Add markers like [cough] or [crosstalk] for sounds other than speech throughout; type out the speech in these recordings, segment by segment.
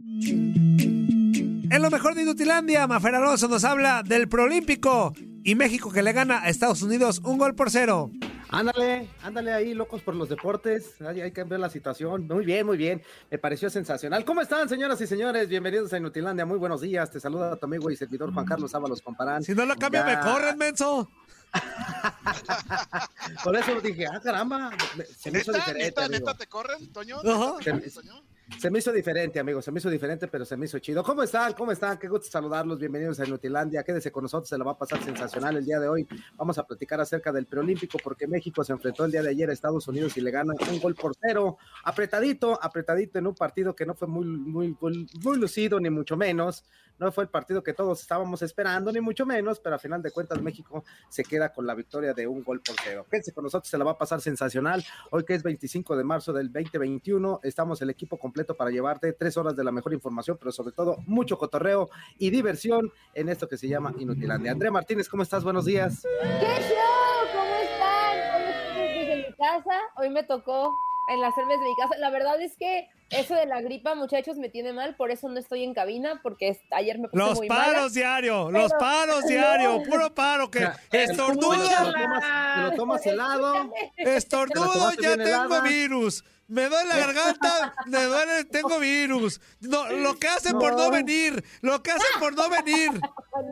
En lo mejor de Inutilandia, Mafer Alonso nos habla del Prolímpico y México que le gana a Estados Unidos un gol por cero. Ándale, ándale ahí, locos por los deportes. Hay, hay que ver la situación. Muy bien, muy bien. Me pareció sensacional. ¿Cómo están, señoras y señores? Bienvenidos a Inutilandia. Muy buenos días. Te saluda tu amigo y servidor Juan Carlos Ábalos Comparán. Si no lo cambio, me corren, menso. [laughs] Por eso dije, ah, caramba. Se me hizo ¿Neta, diferente. neta, amigo. neta te corren, Toño? Ajá. ¿Neta te corren, Toño? Se me hizo diferente, amigo, se me hizo diferente, pero se me hizo chido. ¿Cómo están? ¿Cómo están? Qué gusto saludarlos. Bienvenidos a Inutilandia. Quédese con nosotros, se la va a pasar sensacional el día de hoy. Vamos a platicar acerca del preolímpico porque México se enfrentó el día de ayer a Estados Unidos y le ganan un gol por cero. Apretadito, apretadito en un partido que no fue muy, muy, muy, muy lucido, ni mucho menos. No fue el partido que todos estábamos esperando, ni mucho menos, pero a final de cuentas México se queda con la victoria de un gol por cero. Quédense con nosotros, se la va a pasar sensacional. Hoy que es 25 de marzo del 2021, estamos el equipo completo para llevarte tres horas de la mejor información, pero sobre todo mucho cotorreo y diversión en esto que se llama Inutilandia. Andrea Martínez, ¿cómo estás? Buenos días. ¿Qué show? ¿Cómo están? ¿Cómo están desde mi casa? Hoy me tocó enlazarme desde mi casa. La verdad es que eso de la gripa, muchachos, me tiene mal, por eso no estoy en cabina, porque ayer me puse Los muy paros mala. diario, los paros diario, puro paro que Te lo estornudo, tomas, te lo tomas helado. Estornudo, ya tengo helada. virus. Me duele la garganta, me duele, tengo virus. No, lo que hacen por no No. venir, lo que hacen por no venir. [laughs]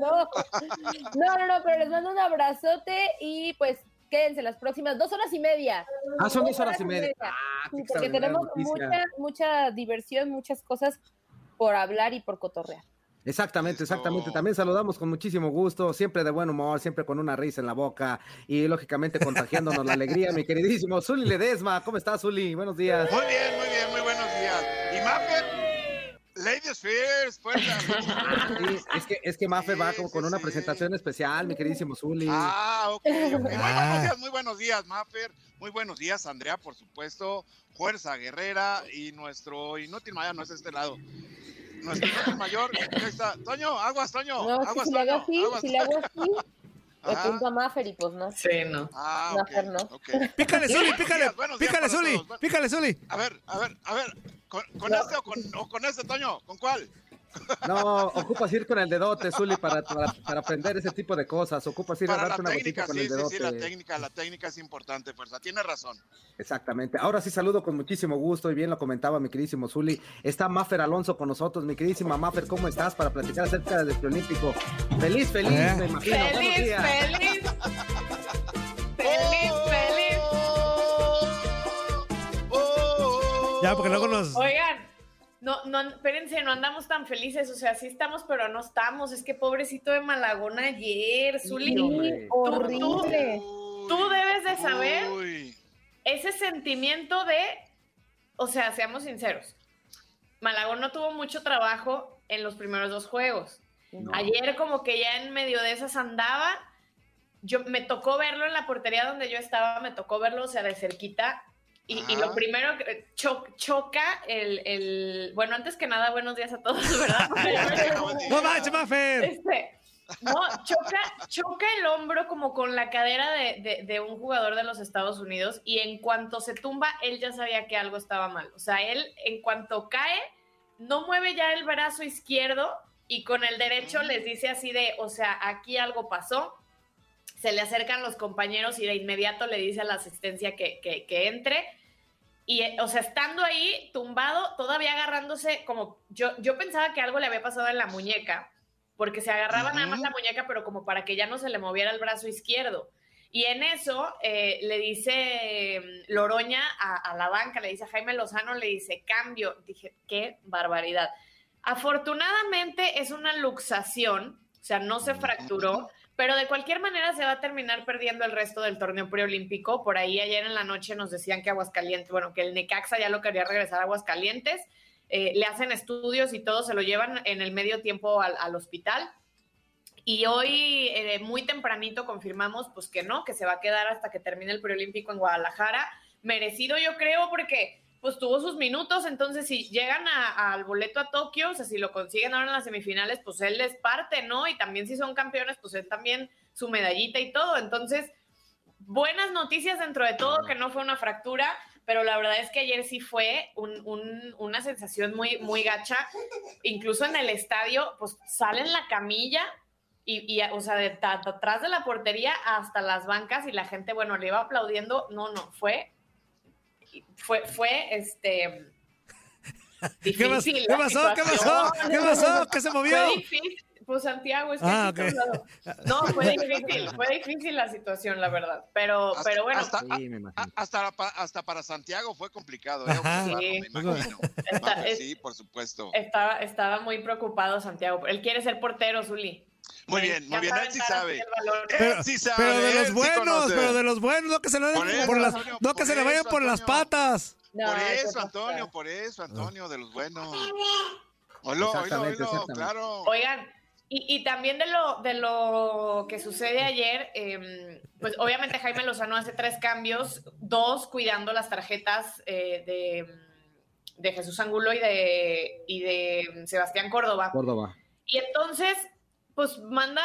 No. no, no, no, pero les mando un abrazote y pues quédense las próximas dos horas y media. Ah, son dos horas y media. Ah, Sí, porque tenemos mucha, mucha diversión, muchas cosas por hablar y por cotorrear. Exactamente, exactamente. También saludamos con muchísimo gusto, siempre de buen humor, siempre con una risa en la boca y lógicamente contagiándonos la alegría, mi queridísimo Zuli Ledesma. ¿Cómo estás, Zuli? Buenos días. Muy bien, muy bien, muy buenos días. Ladies First, fuerza. Sí, es que, es que Mafe va con, sí, con una sí. presentación especial, mi queridísimo Zuli. Ah, ok. Muy Ah. buenos días, muy buenos días, Maffer. Muy buenos días, Andrea, por supuesto. Fuerza Guerrera y nuestro inútil mayor no es de este lado. Nuestro inútil mayor, está. Toño, aguas, Toño. No, si le hago Toño. así, aguas. si le hago así, [laughs] me Ajá. apunto a Maffer y pues no. Sí, no. Ah, No, ok, Fer, no. ok. Pícale, Zuli, pícale, días, buenos días pícale, Zuli, pícale, Zuli. A ver, a ver, a ver. ¿Con, con No. este o con, o con este, Toño? ¿Con cuál? No, ocupas ir con el dedote, Zuli, para, para, para aprender ese tipo de cosas. Ocupas ir a la darte una técnica, gotita con sí, el sí, dedote. sí, la técnica, la técnica es importante, fuerza. Tiene razón. Exactamente. Ahora sí saludo con muchísimo gusto y bien lo comentaba mi queridísimo Zuli. Está Mafer Alonso con nosotros. Mi queridísima Mafer, ¿cómo estás? Para platicar acerca del preolímpico. Feliz, feliz, ¿Eh? me imagino. Feliz, días. feliz. Feliz, feliz. Oh, Ya, porque luego nos... Oigan, no, no, espérense, no andamos tan felices. O sea, sí estamos, pero no estamos. Es que pobrecito de Malagón ayer, Zuli. Sí, horrible. Tú debes de saber Uy. ese sentimiento de, o sea, seamos sinceros. Malagón no tuvo mucho trabajo en los primeros dos juegos. No. Ayer como que ya en medio de esas andaba. Yo me tocó verlo en la portería donde yo estaba, me tocó verlo, o sea, de cerquita. Y, y lo Ajá. primero que cho- choca el, el- bueno, antes que nada, buenos días a todos, [laughs] ¿verdad? No manches, Mafer. Este, no, choca, choca el hombro como con la cadera de, de- de un jugador de los Estados Unidos y en cuanto se tumba, él ya sabía que algo estaba mal. O sea, él en cuanto cae, no mueve ya el brazo izquierdo y con el derecho les dice así de, o sea, aquí algo pasó. Se le acercan los compañeros y de inmediato le dice a la asistencia que, que- que entre. Y, eh, o sea, estando ahí, tumbado, todavía agarrándose, como yo, yo pensaba que algo le había pasado en la muñeca, porque se agarraba nada más la muñeca, pero como para que ya no se le moviera el brazo izquierdo. Y en eso eh, le dice eh, Loroña a, a la banca, le dice a Jaime Lozano, le dice cambio. Dije, qué barbaridad. Afortunadamente es una luxación, o sea, no se fracturó, pero de cualquier manera se va a terminar perdiendo el resto del torneo preolímpico. Por ahí ayer en la noche nos decían que Aguascalientes, bueno, que el Necaxa ya lo quería regresar a Aguascalientes. eh, le hacen estudios y todo, se lo llevan en el medio tiempo al, al hospital. Y hoy, eh, muy tempranito, confirmamos pues que no, que se va a quedar hasta que termine el preolímpico en Guadalajara. Merecido, yo creo, porque pues tuvo sus minutos, entonces si llegan al boleto a Tokio, o sea, si lo consiguen ahora en las semifinales, pues él les parte, ¿no? Y también si son campeones, pues él también su medallita y todo. Entonces, buenas noticias dentro de todo, que no fue una fractura, pero la verdad es que ayer sí fue un- un- una sensación muy, muy gacha. Incluso en el estadio, pues sale en la camilla y, o sea, atrás de la portería hasta las bancas y la gente, bueno, le iba aplaudiendo. No, no, fue, fue, fue, este... [laughs] ¿Qué, pas- difícil qué la pasó? ¿Qué pasó? situación. ¿Qué pasó? ¿Qué se movió? Fue difícil. Pues Santiago, es que Ah, aquí ok. está a un lado. No, fue [laughs] difícil, fue difícil la situación, la verdad. Pero, Hasta- pero bueno, hasta- Sí, me. A- Hasta, hasta para Santiago fue complicado, ¿eh? Sí. me imagino. Está- es- sí, por supuesto. estaba, estaba muy preocupado Santiago. Él quiere ser portero, Zuli. Muy Le bien, muy bien, él sí sabe. Pero, Él sí sabe, pero de él los buenos, pero de los buenos, no que se, lo den Por las, Antonio, no que por se le vayan por las patas. No, por ¿qué eso? Antonio, por eso, Antonio, de los buenos. Oilo, oilo, oilo, claro. Oigan, y, y también de lo, de lo que sucede ayer, eh, pues obviamente Jaime Lozano hace tres cambios, dos cuidando las tarjetas eh, de, de Jesús Angulo y de, y de Sebastián Córdoba. Córdoba. Y entonces, pues manda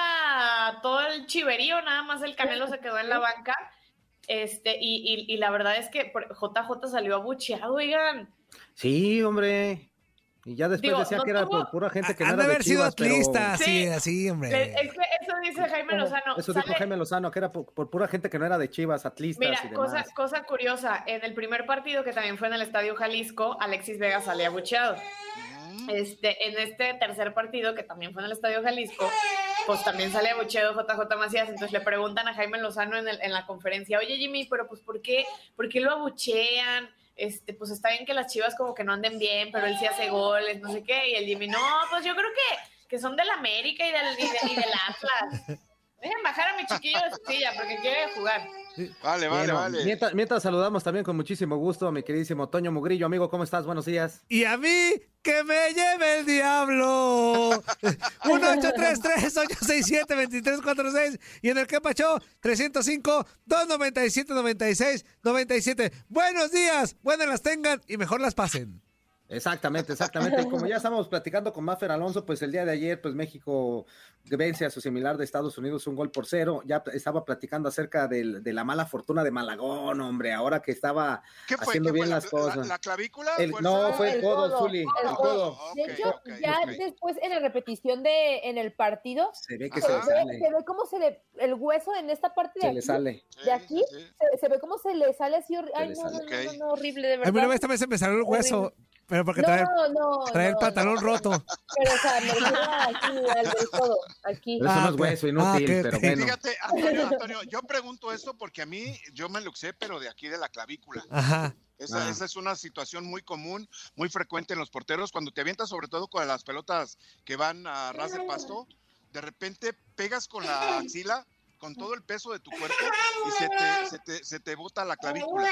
todo el chiverío, nada más el Canelo se quedó en la banca. Este, y, y- y la verdad es que por- JJ salió abucheado, oigan. Sí, hombre. Y ya después Digo, decía no que era tuvo- por pura gente que no era de haber sido pero- atlistas, sí, Sí. así, Le- hombre. Es que eso dice Jaime Lozano. Eso dijo sale- Jaime Lozano, que era por, por pura gente que no era de Chivas, atlistas y Mira, demás. cosa, cosa curiosa, en el primer partido que también fue en el Estadio Jalisco, Alexis Vega salía abucheado. Este, en este tercer partido, que también fue en el Estadio Jalisco, pues también sale abucheado JJ Macías. Entonces le preguntan a Jaime Lozano en, el- en la conferencia, oye Jimmy, pero pues ¿por qué, ¿por qué lo abuchean? Este, pues está bien que las chivas como que no anden bien, pero él sí hace goles, no sé qué. Y el Jimmy, no, pues yo creo que, que son del América y del Atlas. Dejen bajar a mi chiquillo de su silla porque quiere jugar. Vale, vale, Bueno, vale. Mientras, mientras saludamos también con muchísimo gusto a mi queridísimo Toño Mugrillo. Amigo, ¿cómo estás? Buenos días. Y a mí, que me lleve el diablo. [laughs] 1-833-867-2346. Y en el que pachó, 305-297-96-97. Buenos días, buenas las tengan y mejor las pasen. Exactamente, exactamente. Y como ya estamos platicando con Maffer Alonso, pues el día de ayer, pues México vence a su similar de Estados Unidos un gol por cero. Ya estaba platicando acerca del- de la mala fortuna de Malagón, hombre, ahora que estaba haciendo ¿Qué bien fue? ¿La- las cosas. ¿La, la clavícula? El- no, fue el El codo, Zuli, el el codo. De hecho, ya después en la repetición de en el partido, Se ve que se se le sale. se ve cómo se le, el hueso en esta parte de Se aquí, le sale. De aquí, sí, sí. Se, se ve cómo se le sale así, ay no, sale. no, no, no, no, horrible, de A mí verdad. una vez también se me salió el hueso, pero porque trae, no, no, trae el no, pantalón no. roto. Pero, o sea, me refiero aquí, al del codo, aquí. Pero eso Ah, no es hueso inútil, Ah, pero bueno. Fíjate, Antonio, Antonio, yo pregunto esto porque a mí, yo me luxé, pero de aquí de la clavícula. Ajá. Esa, Ah. esa es una situación muy común, muy frecuente en los porteros. Cuando te avientas, sobre todo con las pelotas que van a ras de pasto, de repente pegas con la axila, con todo el peso de tu cuerpo y se te, [laughs] se te, se te bota la clavícula.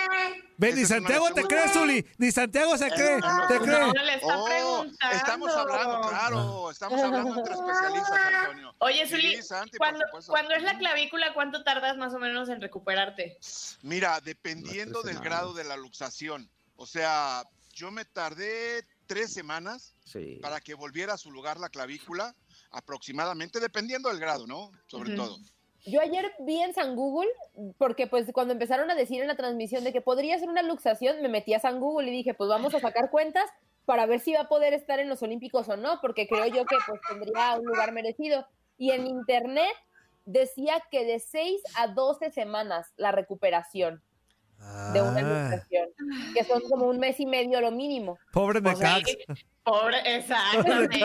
Ve, ni Santiago te cree, Zuli. Ni Santiago se cree. no, Te no, cree. No está Oh, preguntando. estamos hablando, claro, estamos hablando entre especialistas, Antonio. Oye, Sí, Zuli, Santi, por cuando, cuando es la clavícula, ¿cuánto tardas más o menos en recuperarte? Mira, dependiendo del grado de la luxación. O sea, yo me tardé tres semanas Sí. para que volviera a su lugar la clavícula, aproximadamente, dependiendo del grado, ¿no? Sobre todo. Yo ayer vi en San Google, porque pues cuando empezaron a decir en la transmisión de que podría ser una luxación, me metí a San Google y dije, pues vamos a sacar cuentas para ver si va a poder estar en los Olímpicos o no, porque creo yo que pues tendría un lugar merecido. Y en internet decía que de 6 a 12 semanas la recuperación de una Ah, luxación, que son como un mes y medio lo mínimo. pobre ahí- Necax. Pobre, exactamente.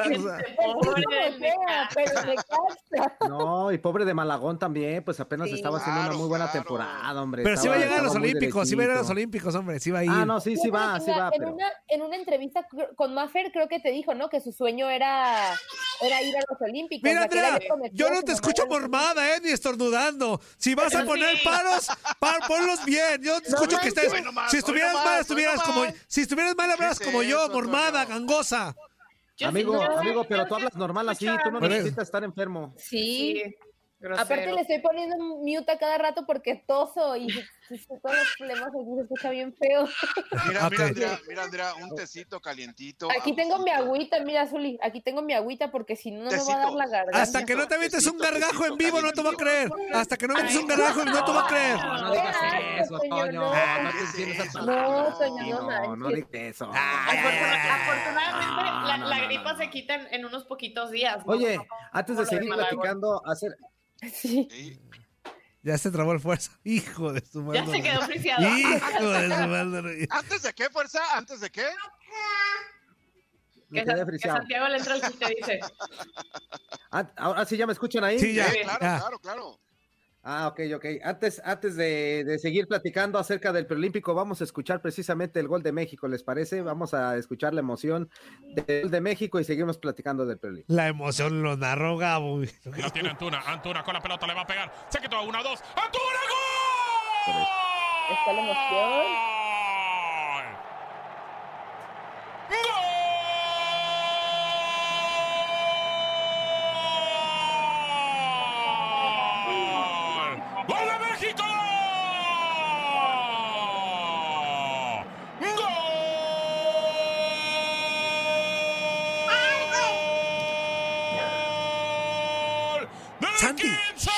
Pobre Necaxa. pero cansa. No, y pobre de Malagón también, pues apenas Sí. estaba haciendo una muy buena claro. temporada, hombre. Pero sí va a Estaba- llegar a los estaba Olímpicos, sí va a ir a los. Olímpicos, hombre, sí va a ir. Ah, no, sí, sí va, sí En va, una- en, pero... una, en una entrevista con Maffer creo que te dijo, ¿no? Que su sueño era era ir a los Olímpicos. Mira, Andrea, yo no te escucho mormada, ¿eh? Ni estornudando. Si vas a poner paros, pa- ponlos bien. Yo te No escucho que estés. Si estuvieras mal, estuvieras como. Si estuvieras mal, hablas ¿Qué como yo, mormada, Antonio? Yo amigo, sí- amigo, pero tú hablas normal así, tú no eso. necesitas estar enfermo. Sí. Sí, grosero. Aparte le estoy poniendo un mute a cada rato porque toso y todos los problemas aquí se escucha bien feo. Mira, mira, Andrea, mira, Andrea, un tecito calientito. Aquí tengo mi agüita. mira, Zuli, aquí tengo mi agüita porque si no, no me va a dar la garganta. Hasta que no te avientes un gargajo en vivo, no te voy a creer. Hasta que no metes un gargajo, no te voy a creer. No, no digas eso, Toño, Toño. no. No te entiendes esa No, palabra. Toño, no No, digas eso. Afortuna- afortunadamente Ah, la, gripa se quita en, unos poquitos días. Oye, antes de seguir platicando, hacer, [laughs] Sí. Sí. Ya se trabó el fuerza. Hijo de su madre. Ya se quedó friciado. Hijo de su [laughs] madre. ¿Antes de qué, fuerza? ¿Antes de qué? Que, que friseado. Santiago le entra el chiste, dice. Ah, Ahora sí ya me escuchan ahí. Sí, ya. Sí, claro, ya. claro, claro. Ah, ok, ok. Antes, antes de, de seguir platicando acerca del preolímpico, vamos a escuchar precisamente el gol de México, ¿les parece? Vamos a escuchar la emoción del gol de México y seguimos platicando del preolímpico. La emoción lo narró Gabo. La tiene Antuna. Antuna con la pelota le va a pegar. Se quitó a una, dos. ¡Antuna, gol! Está la emoción. ¡Gol! ¡Gol de México! ¡Gol! ¡Del Santi. 15!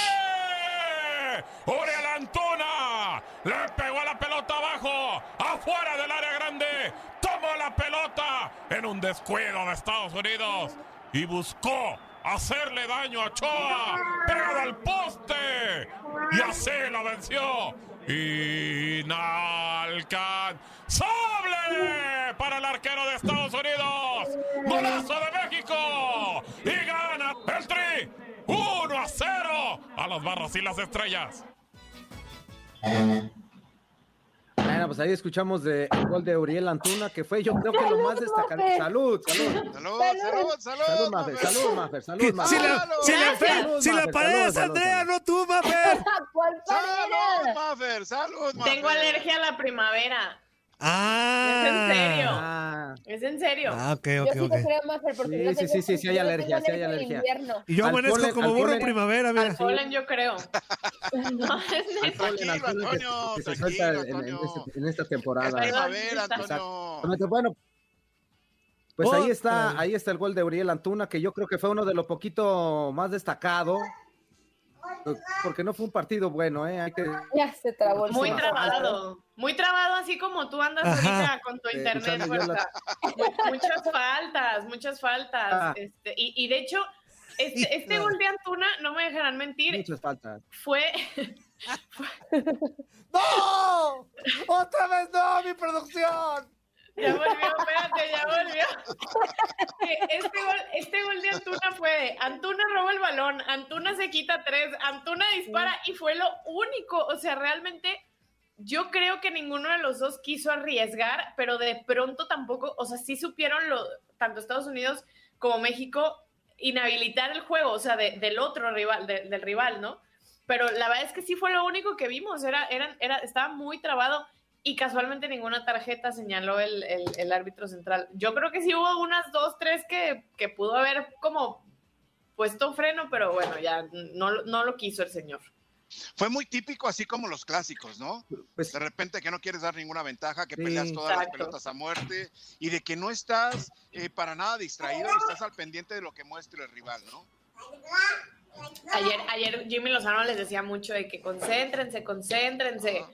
¡Uriel Antuna! Le pegó a la pelota abajo, afuera del área grande. Tomó la pelota en un descuido de Estados Unidos y buscó hacerle daño a Ochoa, pegado al poste. Y así lo venció. Inalcanzable para el arquero de Estados Unidos. Golazo de México. Y gana el Tri 1 a 0 a los barros y las estrellas. Bueno, pues ahí escuchamos de, el gol de Uriel Antuna, que fue yo creo que lo más destacado. Mafer. Salud, salud. Salud, salud, salud. Salud, Mafer, salud, Mafer, salud, Si Mafer. la, si la, Salud, si la pared es salud, Andrea, salud. no tú, Mafer. [laughs] ¿Cuál Salud? Mafer, salud, Mafer. Tengo alergia a la primavera. Ah. ¿Es en serio? Ah, Es en serio. Ah, ok, Yo ok, sí ok. te creo más, porque Sí, sí, sí, sí, sí hay alergia, sí hay al alergia. invierno. Y yo amanezco polen- como burro en primavera, mira. Al polen yo creo. [laughs] No, es neta. polen, al polen Antonio, que, se suelta en, en Antonio. este- en esta Es temporada. primavera, Antonio. Exactamente, Bueno, pues ahí está, ahí está el gol de Uriel Antuna, que yo creo que fue uno de los poquito más destacado, porque no fue un partido bueno, ¿eh? Hay que, Ya se trabó el Muy trabado. Muy trabado, así como tú andas Ajá. ahorita con tu Eh, internet. Muchas faltas, muchas faltas. Ah. Este, y, y de hecho, este, este gol de Antuna, no me dejarán mentir, muchas faltas. fue [laughs] ¡No! ¡Otra vez no, mi producción! Ya volvió, espérate, ya volvió. Que [laughs] Este gol, este gol de Antuna fue de Antuna roba el balón, Antuna se quita tres, Antuna dispara y fue lo único. O sea, realmente yo creo que ninguno de los dos quiso arriesgar, pero de pronto tampoco, o sea, sí supieron lo, tanto Estados Unidos como México inhabilitar el juego, o sea, de- del otro rival, de- del rival, ¿no? Pero la verdad es que sí fue lo único que vimos, era, eran, era, estaba muy trabado y casualmente ninguna tarjeta señaló el, el- el árbitro central. Yo creo que sí hubo unas dos, tres que, que pudo haber como puesto freno, pero bueno, ya no, no lo quiso el señor. Fue muy típico, así como los clásicos, ¿no? Pues De repente que no quieres dar ninguna ventaja, que Sí. peleas todas las pelotas a muerte y de que no estás eh, para nada distraído y estás al pendiente de lo que muestre el rival, ¿no? Ayer, ayer Jimmy Lozano les decía mucho de que concéntrense, concéntrense.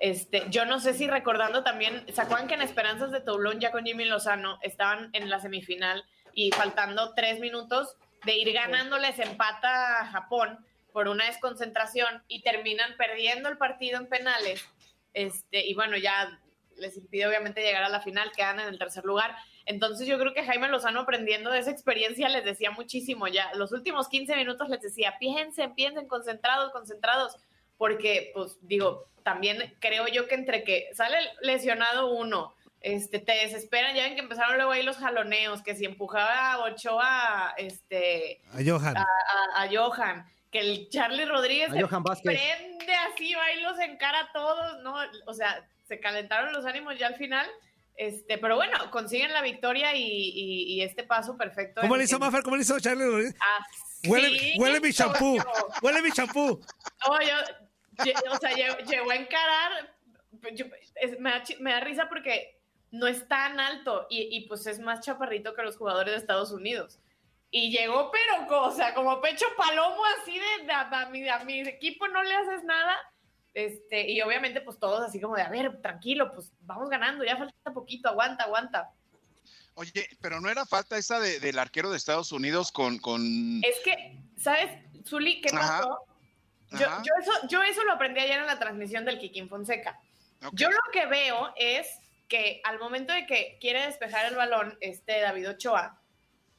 Este, yo no sé si recordando también, ¿se que en Esperanzas de Toulon ya con Jimmy Lozano estaban en la semifinal y faltando tres minutos de ir ganándoles empata a Japón por una desconcentración y terminan perdiendo el partido en penales? Este, y bueno, ya les impide obviamente llegar a la final, quedan en el tercer lugar. Entonces yo creo que Jaime Lozano aprendiendo de esa experiencia les decía muchísimo ya. Los últimos 15 minutos les decía, piensen, piensen, concentrados, concentrados, porque pues digo, también creo yo que entre que sale lesionado uno, este, te desesperan, ya ven que empezaron luego ahí los jaloneos, que si empujaba a Ochoa, este, A Johan. a, a- a Johan, que el Charlie Rodríguez A Johan prende así, va y los encara a todos, ¿no? O sea, se calentaron los ánimos ya al final, este, pero bueno, consiguen la victoria y, y- y este paso perfecto. ¿Cómo le hizo Maffer? ¿Cómo le hizo Charlie Rodríguez? Así, Huele, huele mi champú. Huele mi champú. No, yo, o sea, lle- llegó a encarar, yo- es- me, da, me da risa porque no es tan alto y, y, pues es más chaparrito que los jugadores de Estados Unidos. Y llegó, pero, o sea, como pecho palomo, así de, de- a, mi, a mi equipo no le haces nada. Este, y obviamente, pues todos así como de, a ver, tranquilo, pues vamos ganando, ya falta poquito, aguanta, aguanta. Oye, pero no era falta esa de- del arquero de Estados Unidos con, con... Es que, ¿sabes, Zuli, qué pasó? Yo, Ajá, yo, eso, yo eso lo aprendí ayer en la transmisión del Kikín Fonseca. Yo lo que veo es que al momento de que quiere despejar el balón este David Ochoa,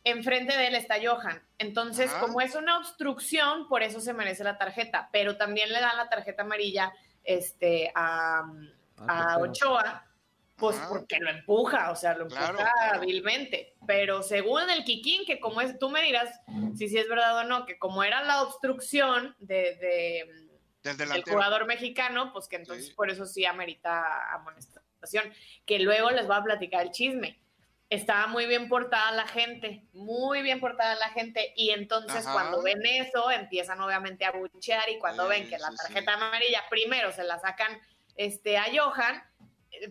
enfrente de él está Johan. Entonces, Ajá. como es una obstrucción, por eso se merece la tarjeta, pero también le dan la tarjeta amarilla este, a, a portero. Ochoa, pues porque lo empuja, o sea, lo empuja Claro, claro. hábilmente. Pero según el Kikín, que como es, tú me dirás si sí es verdad o no, que como era la obstrucción de- de Del jugador mexicano, pues que entonces Sí. por eso sí amerita amonestación. Que luego les voy a platicar el chisme. Estaba muy bien portada la gente, muy bien portada la gente, y entonces Ajá. cuando ven eso empiezan obviamente a buchear y cuando Sí, ven que la tarjeta amarilla primero se la sacan este, a Johan,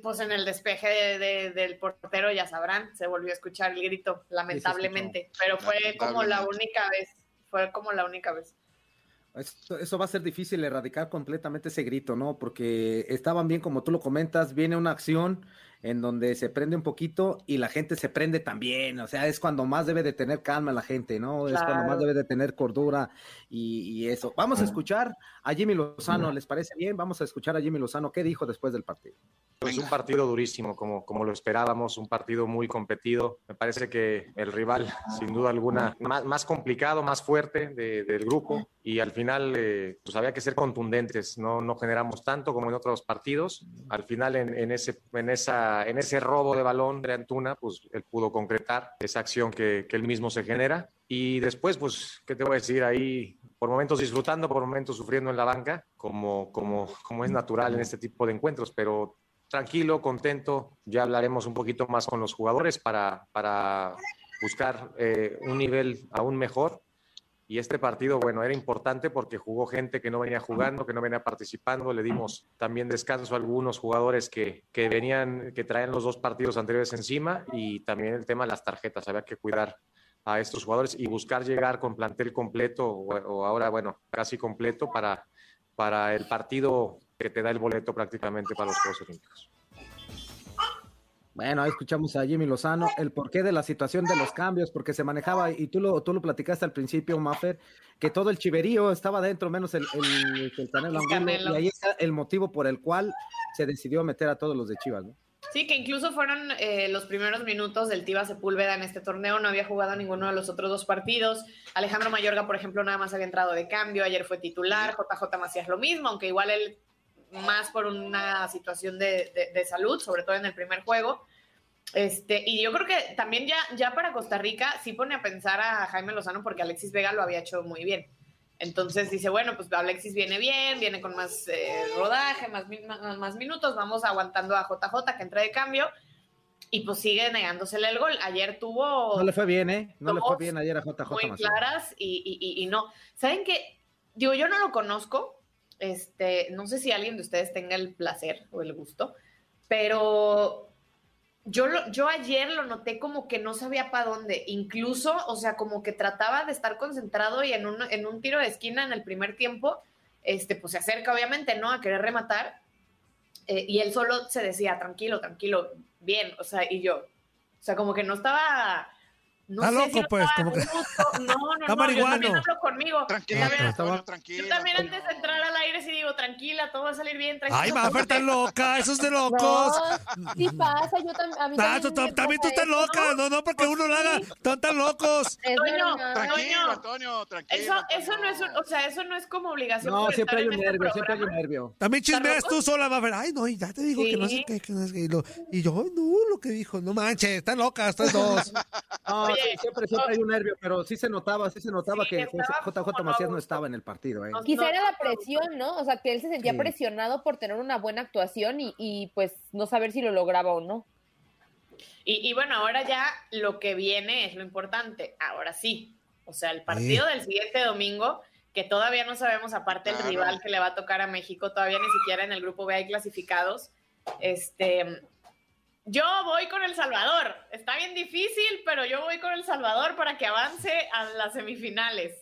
pues en el despeje de- de- del portero ya sabrán, se volvió a escuchar el grito, lamentablemente, pero fue como la única vez, fue como la única vez. Eso, eso va a ser difícil erradicar completamente ese grito, ¿no? Porque estaban bien, como tú lo comentas, viene una acción en donde se prende un poquito y la gente se prende también, o sea, es cuando más debe de tener calma la gente, ¿no? Es cuando más Claro. debe de tener cordura y, y eso. Vamos a escuchar a Jimmy Lozano, ¿les parece bien? Vamos a escuchar a Jimmy Lozano, ¿qué dijo después del partido? Pues un partido durísimo, como, como lo esperábamos, un partido muy competido. Me parece que el rival, sin duda alguna, más, más complicado, más fuerte de- del grupo. Y al final, eh, pues había que ser contundentes. No, no generamos tanto como en otros partidos. Al final, en, en ese, en, esa, en ese robo de balón de Antuna, pues él pudo concretar esa acción que, que él mismo se genera. Y después, pues, ¿qué te voy a decir? Ahí, por momentos disfrutando, por momentos sufriendo en la banca, como, como, como es natural en este tipo de encuentros. Pero tranquilo, contento. Ya hablaremos un poquito más con los jugadores para, para buscar eh, un nivel aún mejor. Y este partido, bueno, era importante porque jugó gente que no venía jugando, que no venía participando. Le dimos también descanso a algunos jugadores que, que venían, que traían los dos partidos anteriores encima. Y también el tema de las tarjetas. Había que cuidar a estos jugadores y buscar llegar con plantel completo o, o ahora, bueno, casi completo para, para el partido que te da el boleto prácticamente para los Juegos Olímpicos. Bueno, ahí escuchamos a Jimmy Lozano, el porqué de la situación de los cambios, porque se manejaba, y tú lo, tú lo platicaste al principio, Maffer, que todo el chiverío estaba dentro, menos el, el, el Canelo y ahí está el motivo por el cual se decidió meter a todos los de Chivas, ¿no? Sí, que incluso fueron eh, los primeros minutos del Tiva Sepúlveda en este torneo, no había jugado ninguno de los otros dos partidos. Alejandro Mayorga, por ejemplo, nada más había entrado de cambio, ayer fue titular, JJ Macías lo mismo, aunque igual él más por una situación de, de- de salud, sobre todo en el primer juego. Este, y yo creo que también ya, ya para Costa Rica sí pone a pensar a Jaime Lozano porque Alexis Vega lo había hecho muy bien. Entonces dice, bueno, pues Alexis viene bien, viene con más eh, rodaje, más, más, más minutos, vamos aguantando a JJ que entra de cambio y pues sigue negándosele el gol. Ayer tuvo No le fue bien, ¿eh? No le fue bien ayer a JJ muy claras y, y- y- y no. ¿Saben qué? Digo, yo no lo conozco, este, no sé si alguien de ustedes tenga el placer o el gusto, pero yo, lo, yo ayer lo noté como que no sabía para dónde, incluso, o sea, como que trataba de estar concentrado y en un, en un tiro de esquina en el primer tiempo, este, pues se acerca obviamente, ¿no? A querer rematar, eh, y él solo se decía, tranquilo, tranquilo, bien, o sea, y yo, o sea, como que no estaba No Está sé loco, si pues, como que-. No, no, [laughs] Está no, yo marihuano. también hablo conmigo. Tranquila, Yo también- estaba- Antonio, tranquila. Yo también Antonio. antes de entrar al aire sí digo, tranquila, todo va a salir bien, tranquila. Ay, Mafer, tan loca, eso es de [laughs] locos. No, sí pasa, yo tam- a mí Ah, también, tú- también tú estás eso, loca, no, no, porque uno lo haga, están tan locos. Es normal. Tranquilo. Antonio, tranquilo. Eso, eso no es, un- o sea, eso no es como obligación. No, siempre hay un este nervio, siempre hay un nervio. También ¿Están chismeas tú sola, Mafer. Ay, no, y ya te digo que no sé qué, que no sé qué. Y, lo- y yo, no, lo que dijo, no manches, están locas, están dos. [laughs] No, sí, siempre, siempre hay un nervio, pero sí se notaba, sí se notaba Sí, que JJ Macías no. estaba en el partido, ¿eh? Quizá era la presión, ¿no? O sea, que él se sentía Sí. presionado por tener una buena actuación y, y, pues no saber si lo lograba o no. Y, y bueno, ahora ya lo que viene es lo importante. Ahora sí. O sea, el partido del siguiente domingo, que todavía no sabemos, aparte el Claro. rival que le va a tocar a México, todavía ni siquiera en el grupo B hay clasificados. Este. Yo voy con El Salvador. Está bien difícil, pero yo voy con El Salvador para que avance a las semifinales.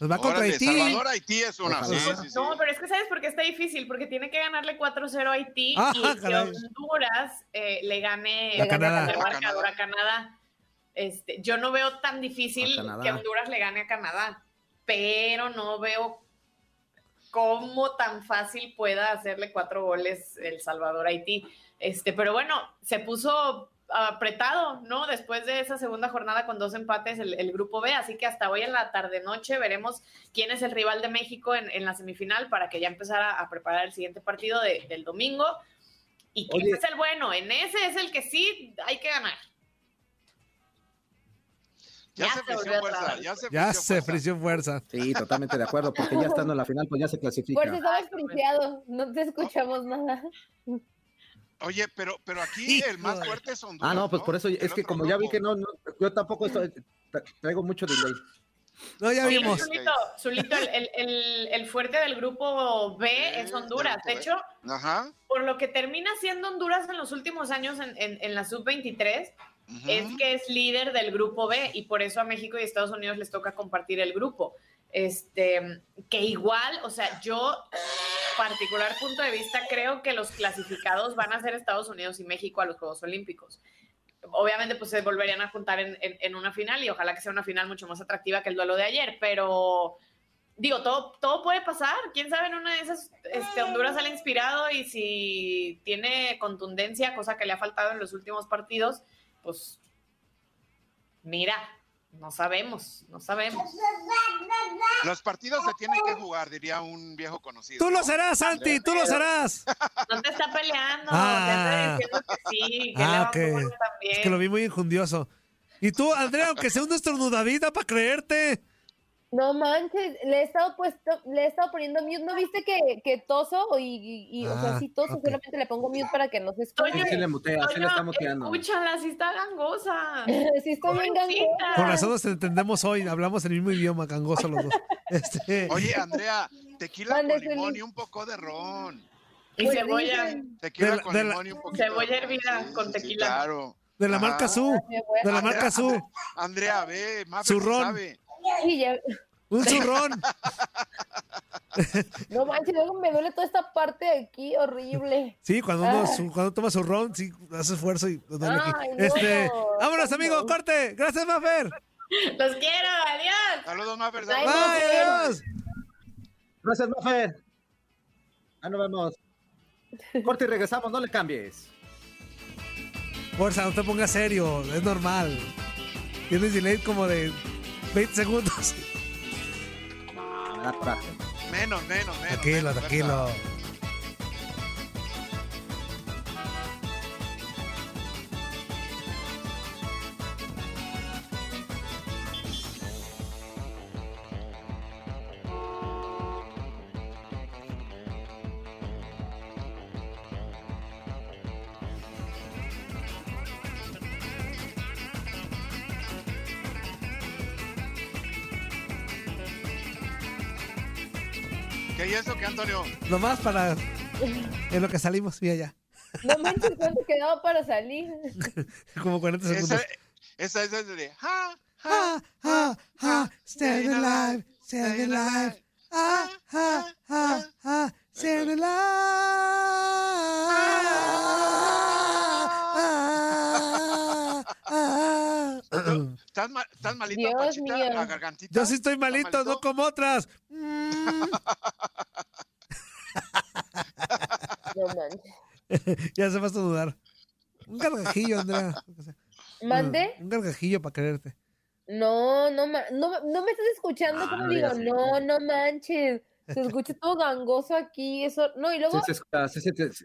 Nos va contra Órale, Haití. Salvador Haití es una. Sí, sí, sí. No, pero es que ¿sabes por qué está difícil? Porque tiene que ganarle 4-0 a Haití Ah, y que. Honduras eh, le gane el marcador a Canadá. Este, yo no veo tan difícil que Honduras le gane a Canadá, pero no veo cómo tan fácil pueda hacerle cuatro goles El Salvador a Haití. Este, pero bueno, se puso apretado, ¿no? Después de esa segunda jornada con dos empates el, el grupo B, así que hasta hoy en la tarde noche veremos quién es el rival de México en, en la semifinal para que ya empezara a preparar el siguiente partido de- del domingo. Y quién Oye. es el bueno, en ese es el que sí hay que ganar. Ya, Ya se se frició fuerza. Ya se Ya frició se fuerza. frició fuerza. Sí, totalmente de acuerdo, porque ya estando en la final, pues ya se clasifica. Fuerza, estabas friseado, no te escuchamos nada. Oye, pero, pero aquí el más fuerte es Honduras. Ah, no, pues por eso, El es que como ya vi que no, no, yo tampoco estoy, tra- traigo mucho delay. No, ya Oye, vimos. Zulito, Zulito, el, el- el- el fuerte del grupo B Sí, es Honduras. De hecho, Ajá. por lo que termina siendo Honduras en los últimos años en, en- en la sub-23, ujú. es que es líder del grupo B y por eso a México y Estados Unidos les toca compartir el grupo. Este, que igual, o sea, yo particular punto de vista creo que los clasificados van a ser Estados Unidos y México a los Juegos Olímpicos. Obviamente, pues se volverían a juntar en, una final y ojalá que sea una final mucho más atractiva que el duelo de ayer, pero digo, todo, todo puede pasar. Quién sabe, en una de esas, este, Honduras sale inspirado y si tiene contundencia, cosa que le ha faltado en los últimos partidos, pues mira, no sabemos, no sabemos. Los partidos se tienen que jugar, diría un viejo conocido. Tú lo serás, Santi, tú lo serás. No te está peleando, Ah. te anda diciendo que sí, que Ah, le va ok. muy también. Es que lo vi muy injundioso. Y tú, Andrea, aunque sea un estornudadita para creerte. No manches, le he estado puesto, le he estado poniendo mute. ¿No viste que, que toso? Y, y- y, o sea, Ah, sí toso, ok. solamente le pongo mute para que no se escuche. Toño, Sí le mutea, sí le está muteando. Escúchala, sí está gangosa. [laughs] sí estoy bien gangosa. Con razón nos entendemos hoy, hablamos el mismo idioma, gangoso los dos. [laughs] Este, Oye, Andrea, tequila con limón y un poco de ron. Y Pues cebolla. Tequila De con la- limón y un poquito Cebolla de ron. hervida Sí, con sí, sí, tequila. claro. de la Ajá. marca Su, de la Andrea, marca Su, Andrea, Andrea, ve, Maffer sí Zurrón. sabe. Ya- un zurrón. [laughs] No manches, luego me duele toda esta parte de aquí, horrible. Sí, cuando uno Ay. su- cuando toma su ron, sí, hace esfuerzo y duele aquí. Ay, no. Este, vámonos, amigo, No. corte. Gracias, Mafer. Los quiero, adiós. Saludos, Maffer. Ay, Bye, no. adiós. Gracias, Mafer. Ah, nos vemos. Corte y regresamos, no le cambies. Fuerza, no te pongas serio, es normal. Tienes delay como de 20 segundos. Me da coraje. Menos, menos, menos. Tranquilo, menos, tranquilo. fuerza. Antonio? Nomás para en lo que salimos, mira ya. No manches, ¿cuánto quedaba para salir? Como 40 Esa, segundos. esa es de ja, Ha, ha, ha, stay alive, stay alive. Ah, ah, ah, ah, stay alive. Ah, ah, ah. Estás ¿Estás malita, Dios mío. ¿La gargantita? Yo sí estoy ¿Estás malito, malito? no como otras. Mm. [laughs] No manches. [laughs] ya se vas a dudar. Un gargajillo, Andrea. ¿Mande? Un gargajillo para quererte. No, no, no, no me estás escuchando, Ah, como no digo, no, no manches. Se escucha todo gangoso aquí, eso, no, y luego, Sí, se escucha, sí, sí, sí, sí.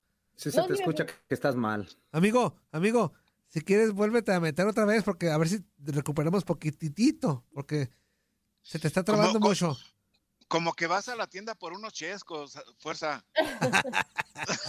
Sí se No, te escucha que estás mal. Amigo, amigo, si quieres, vuélvete a meter otra vez porque a ver si recuperamos poquitito. Porque se te está trabando ¿Cómo- mucho. Como que vas a la tienda por unos chescos, fuerza.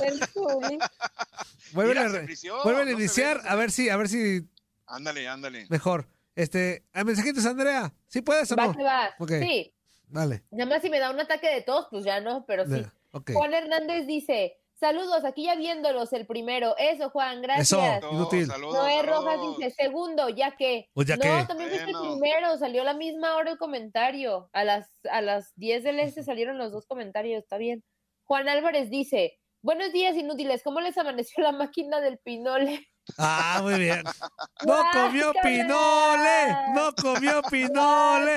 el Zuli. [laughs] Vuelve Mira, a, iniciar, a ve. ver si, a ver si Ándale, ándale. mejor. Este, a mensajitos, Andrea. ¿Sí puedes o Va no? va. Sí, Vale. nada más si me da un ataque de tos, pues ya no, pero sí. Juan Hernández dice, saludos, aquí ya viéndolos el primero. Eso, Juan, gracias. Eso. Inútil. Saludos, Noé saludos. Rojas dice, segundo, ya que. Pues ya no, que. también fuiste el Bueno. primero, salió a la misma hora el comentario. A las, a las 10 del este salieron los dos comentarios, está bien. Juan Álvarez dice, buenos días inútiles, ¿cómo les amaneció la máquina del pinole? Ah, muy bien. [laughs] No comió pinole. No comió pinole.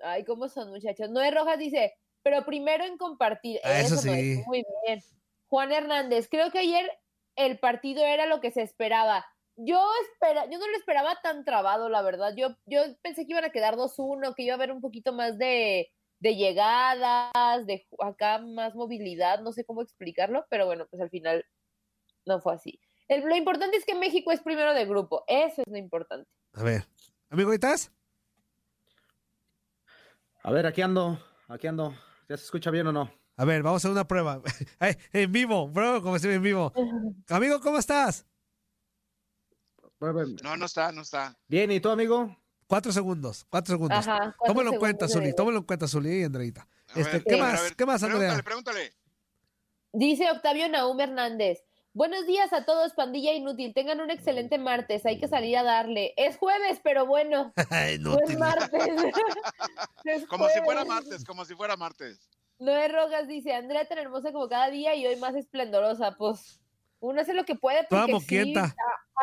Ay, ¿cómo son muchachos? Noé Rojas dice, pero primero en compartir. Ah, eso sí. maestro, Muy bien. Juan Hernández, creo que ayer el partido era lo que se esperaba. Yo espera, yo no lo esperaba tan trabado, la verdad. Yo, yo pensé que iban a quedar 2-1, que iba a haber un poquito más de, de llegadas, de acá más movilidad, no sé cómo explicarlo, pero bueno, pues al final no fue así. El- lo importante es que México es primero de grupo, eso es lo importante. A ver. Amigo, ¿y estás? A ver, aquí ando, aquí ando. ¿Ya se escucha bien o no? A ver, vamos a hacer una prueba. Ay, [laughs] en vivo, bro, como se ve en vivo. Amigo, ¿cómo estás? No, no está, no está. Bien, ¿y tú, amigo? Cuatro segundos, cuatro segundos. Ajá. cuatro Tómalo en cuenta, Zuli, tómalo en cuenta, Zuli y Andreita. Este, ver, ¿qué más? ver. ¿Qué más, Andrea? Pregúntale, pregúntale. Dice Octavio Naum Hernández. Buenos días a todos, pandilla inútil. Tengan un excelente martes. Hay que salir a darle. Es jueves, pero bueno. [laughs] Ay, No es martes. [laughs] Es Como si fuera martes, como si fuera martes. Noé Rogas dice, Andrea tan hermosa como cada día y hoy más esplendorosa. Pues uno hace lo que puede porque sí,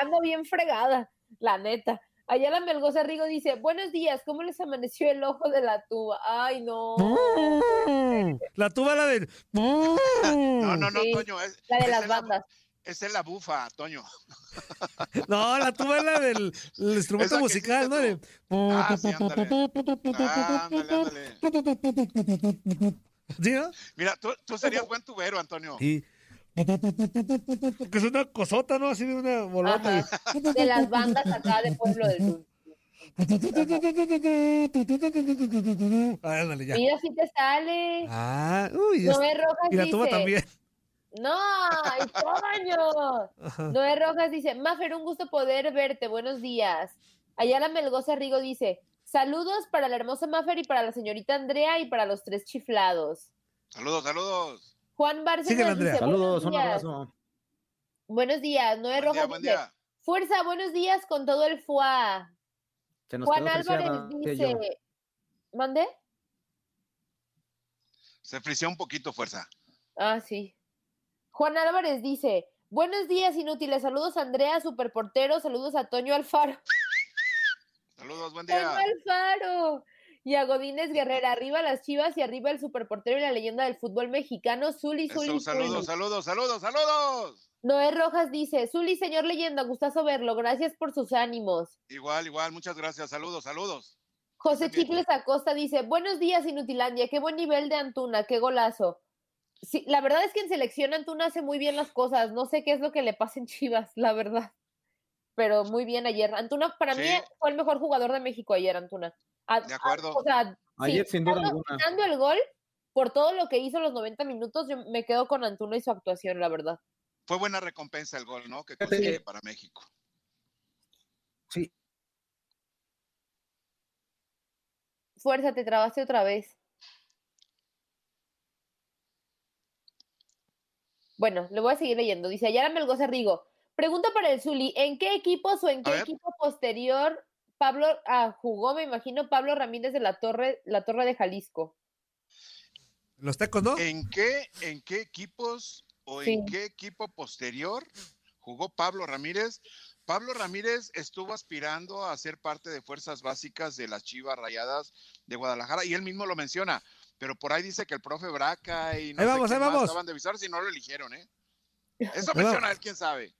ando bien fregada, la neta. Ayala Melgoza Rigo dice, buenos días, ¿cómo les amaneció el ojo de la tuba? Ay, no. Mm, La tuba la del. [laughs] No, no, no, Sí, Toño. Es, La de las la- bandas. Esa es la bufa, Toño. [laughs] No, la tuba es la del el instrumento musical, ¿no? De- Ah, sí, ándale. Ándale, ándale. ¿Sí, no? Mira, tú, tú serías buen tubero, Antonio. Sí. Que es una cosota, ¿no? Así de una bolota. Ajá. De las bandas acá de Pueblo del Sur. Ah, ándale, ya. Mira si te sale. Ah, uy, Rojas Y la tuba también. No, ay. Ajá. [laughs] Noé Rojas dice, Mafer, un gusto poder verte, buenos días. Ayala Melgoza Rigo dice, saludos para la hermosa Mafer y para la señorita Andrea y para los tres chiflados. Saludos, saludos. Juan Andrea. dice, Saludos, buenos un días. abrazo. Buenos días, Noé Buen Rojas día, dice, día. fuerza, buenos días con todo el FUA. Se nos Juan Álvarez dice, ¿mande? Se frició un poquito, fuerza. Ah, sí. Juan Álvarez dice, buenos días inútiles, saludos a Andrea, superportero, saludos a Toño Alfaro. Saludos, buen Toño día. Alfaro. Y a Godínez Guerrera, arriba las chivas y arriba el superportero y la leyenda del fútbol mexicano, Zuli, Eso, Zuli, saludos, Zuli. saludos, saludos, saludos. Noé Rojas dice, Zuli, señor leyenda, gustazo verlo, gracias por sus ánimos. Igual, igual, muchas gracias. Saludos, saludos. José. Chicles Acosta dice, buenos días Inutilandia, qué buen nivel de Antuna, qué golazo. Sí, la verdad es que en selección Antuna hace muy bien las cosas, no sé qué es lo que le pasa en Chivas, [laughs] la verdad. Pero muy bien ayer. Antuna, para mí, fue el mejor jugador de México ayer, Antuna. A- De a- acuerdo. o sea, Ayer, sí, sin duda alguna. el gol, por todo lo que hizo los 90 minutos, yo me quedo con Antuna y su actuación, la verdad. Fue buena recompensa el gol, ¿no? Que consigue para México. Sí. Fuerza, te trabaste otra vez. Bueno, le voy a seguir leyendo. Dice Ayara Melgoza Rigo. Pregunta para el Zuli, ¿en qué equipos o en qué equipo posterior Pablo ah, jugó, me imagino, Pablo Ramírez de la Torre, la Torre de Jalisco? Los tecos, ¿no? ¿En qué, en qué equipos o en qué equipo posterior jugó Pablo Ramírez? Pablo Ramírez estuvo aspirando a ser parte de fuerzas básicas de las Chivas Rayadas de Guadalajara y él mismo lo menciona, pero por ahí dice que el profe Braca y no ahí sé vamos, ahí más vamos. estaban de avisar si no lo eligieron, ¿eh? [laughs] Eso menciona él, quién sabe.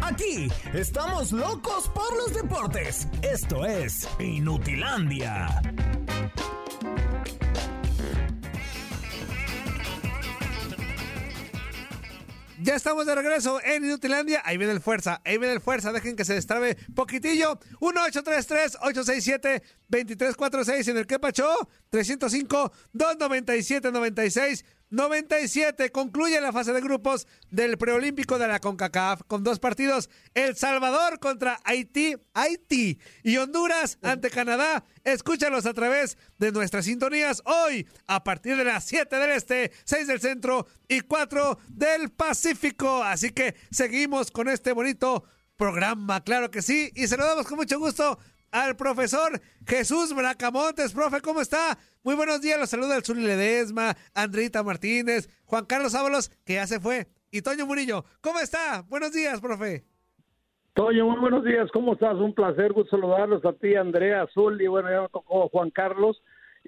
Aquí estamos locos por los deportes. Esto es Inutilandia. Ya estamos de regreso en Inutilandia. Ahí viene el fuerza, ahí viene el fuerza. Dejen que se destrabe poquitillo. 1-833-867-2346 en el que pachó. 305-297-96. 97 concluye la fase de grupos del preolímpico de la CONCACAF con dos partidos, El Salvador contra Haití, Haití y Honduras ante Canadá. Escúchalos a través de nuestras sintonías hoy a partir de las 7 del Este, 6 del Centro y 4 del Pacífico. Así que seguimos con este bonito programa, claro que sí, y saludamos con mucho gusto al profesor Jesús Bracamontes. Profe, ¿cómo está? Muy buenos días, los saluda el Zuli Ledesma, Andrita Martínez, Juan Carlos Ábalos, que ya se fue, y Toño Murillo. ¿Cómo está? Buenos días, profe. Toño, muy buenos días, ¿cómo estás? Un placer, gusto saludarlos a ti, Andrea, Azul, y bueno, ya me Juan Carlos.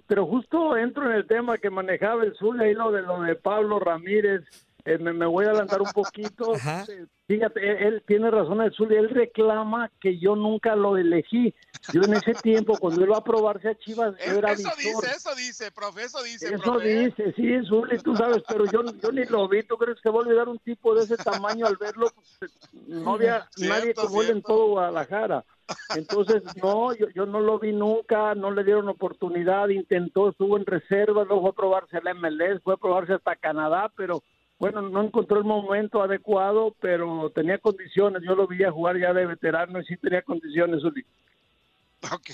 Pero justo entro en el tema que manejaba el Zul, ahí lo de lo de Pablo Ramírez, eh, me, me, voy a adelantar un poquito. [laughs] Eh, Fíjate, él, tiene razón, el Zul, él reclama que yo nunca lo elegí. Yo en ese tiempo, cuando él va a probarse a Chivas, yo era Eso dice, eso dice, profe, eso dice, Eso profe. dice, sí, Zuli, tú sabes, pero yo, yo ni lo vi. ¿Tú crees que se va a olvidar un tipo de ese tamaño al verlo? Pues, no había [laughs] Cierto, nadie como él en todo Guadalajara. Entonces, no, yo, yo no lo vi nunca, no le dieron oportunidad, intentó, estuvo en reserva, luego fue a probarse a la MLS, fue a probarse hasta Canadá, pero bueno, no encontró el momento adecuado, pero tenía condiciones. Yo lo vi a jugar ya de veterano y sí tenía condiciones, Zuli. Ok.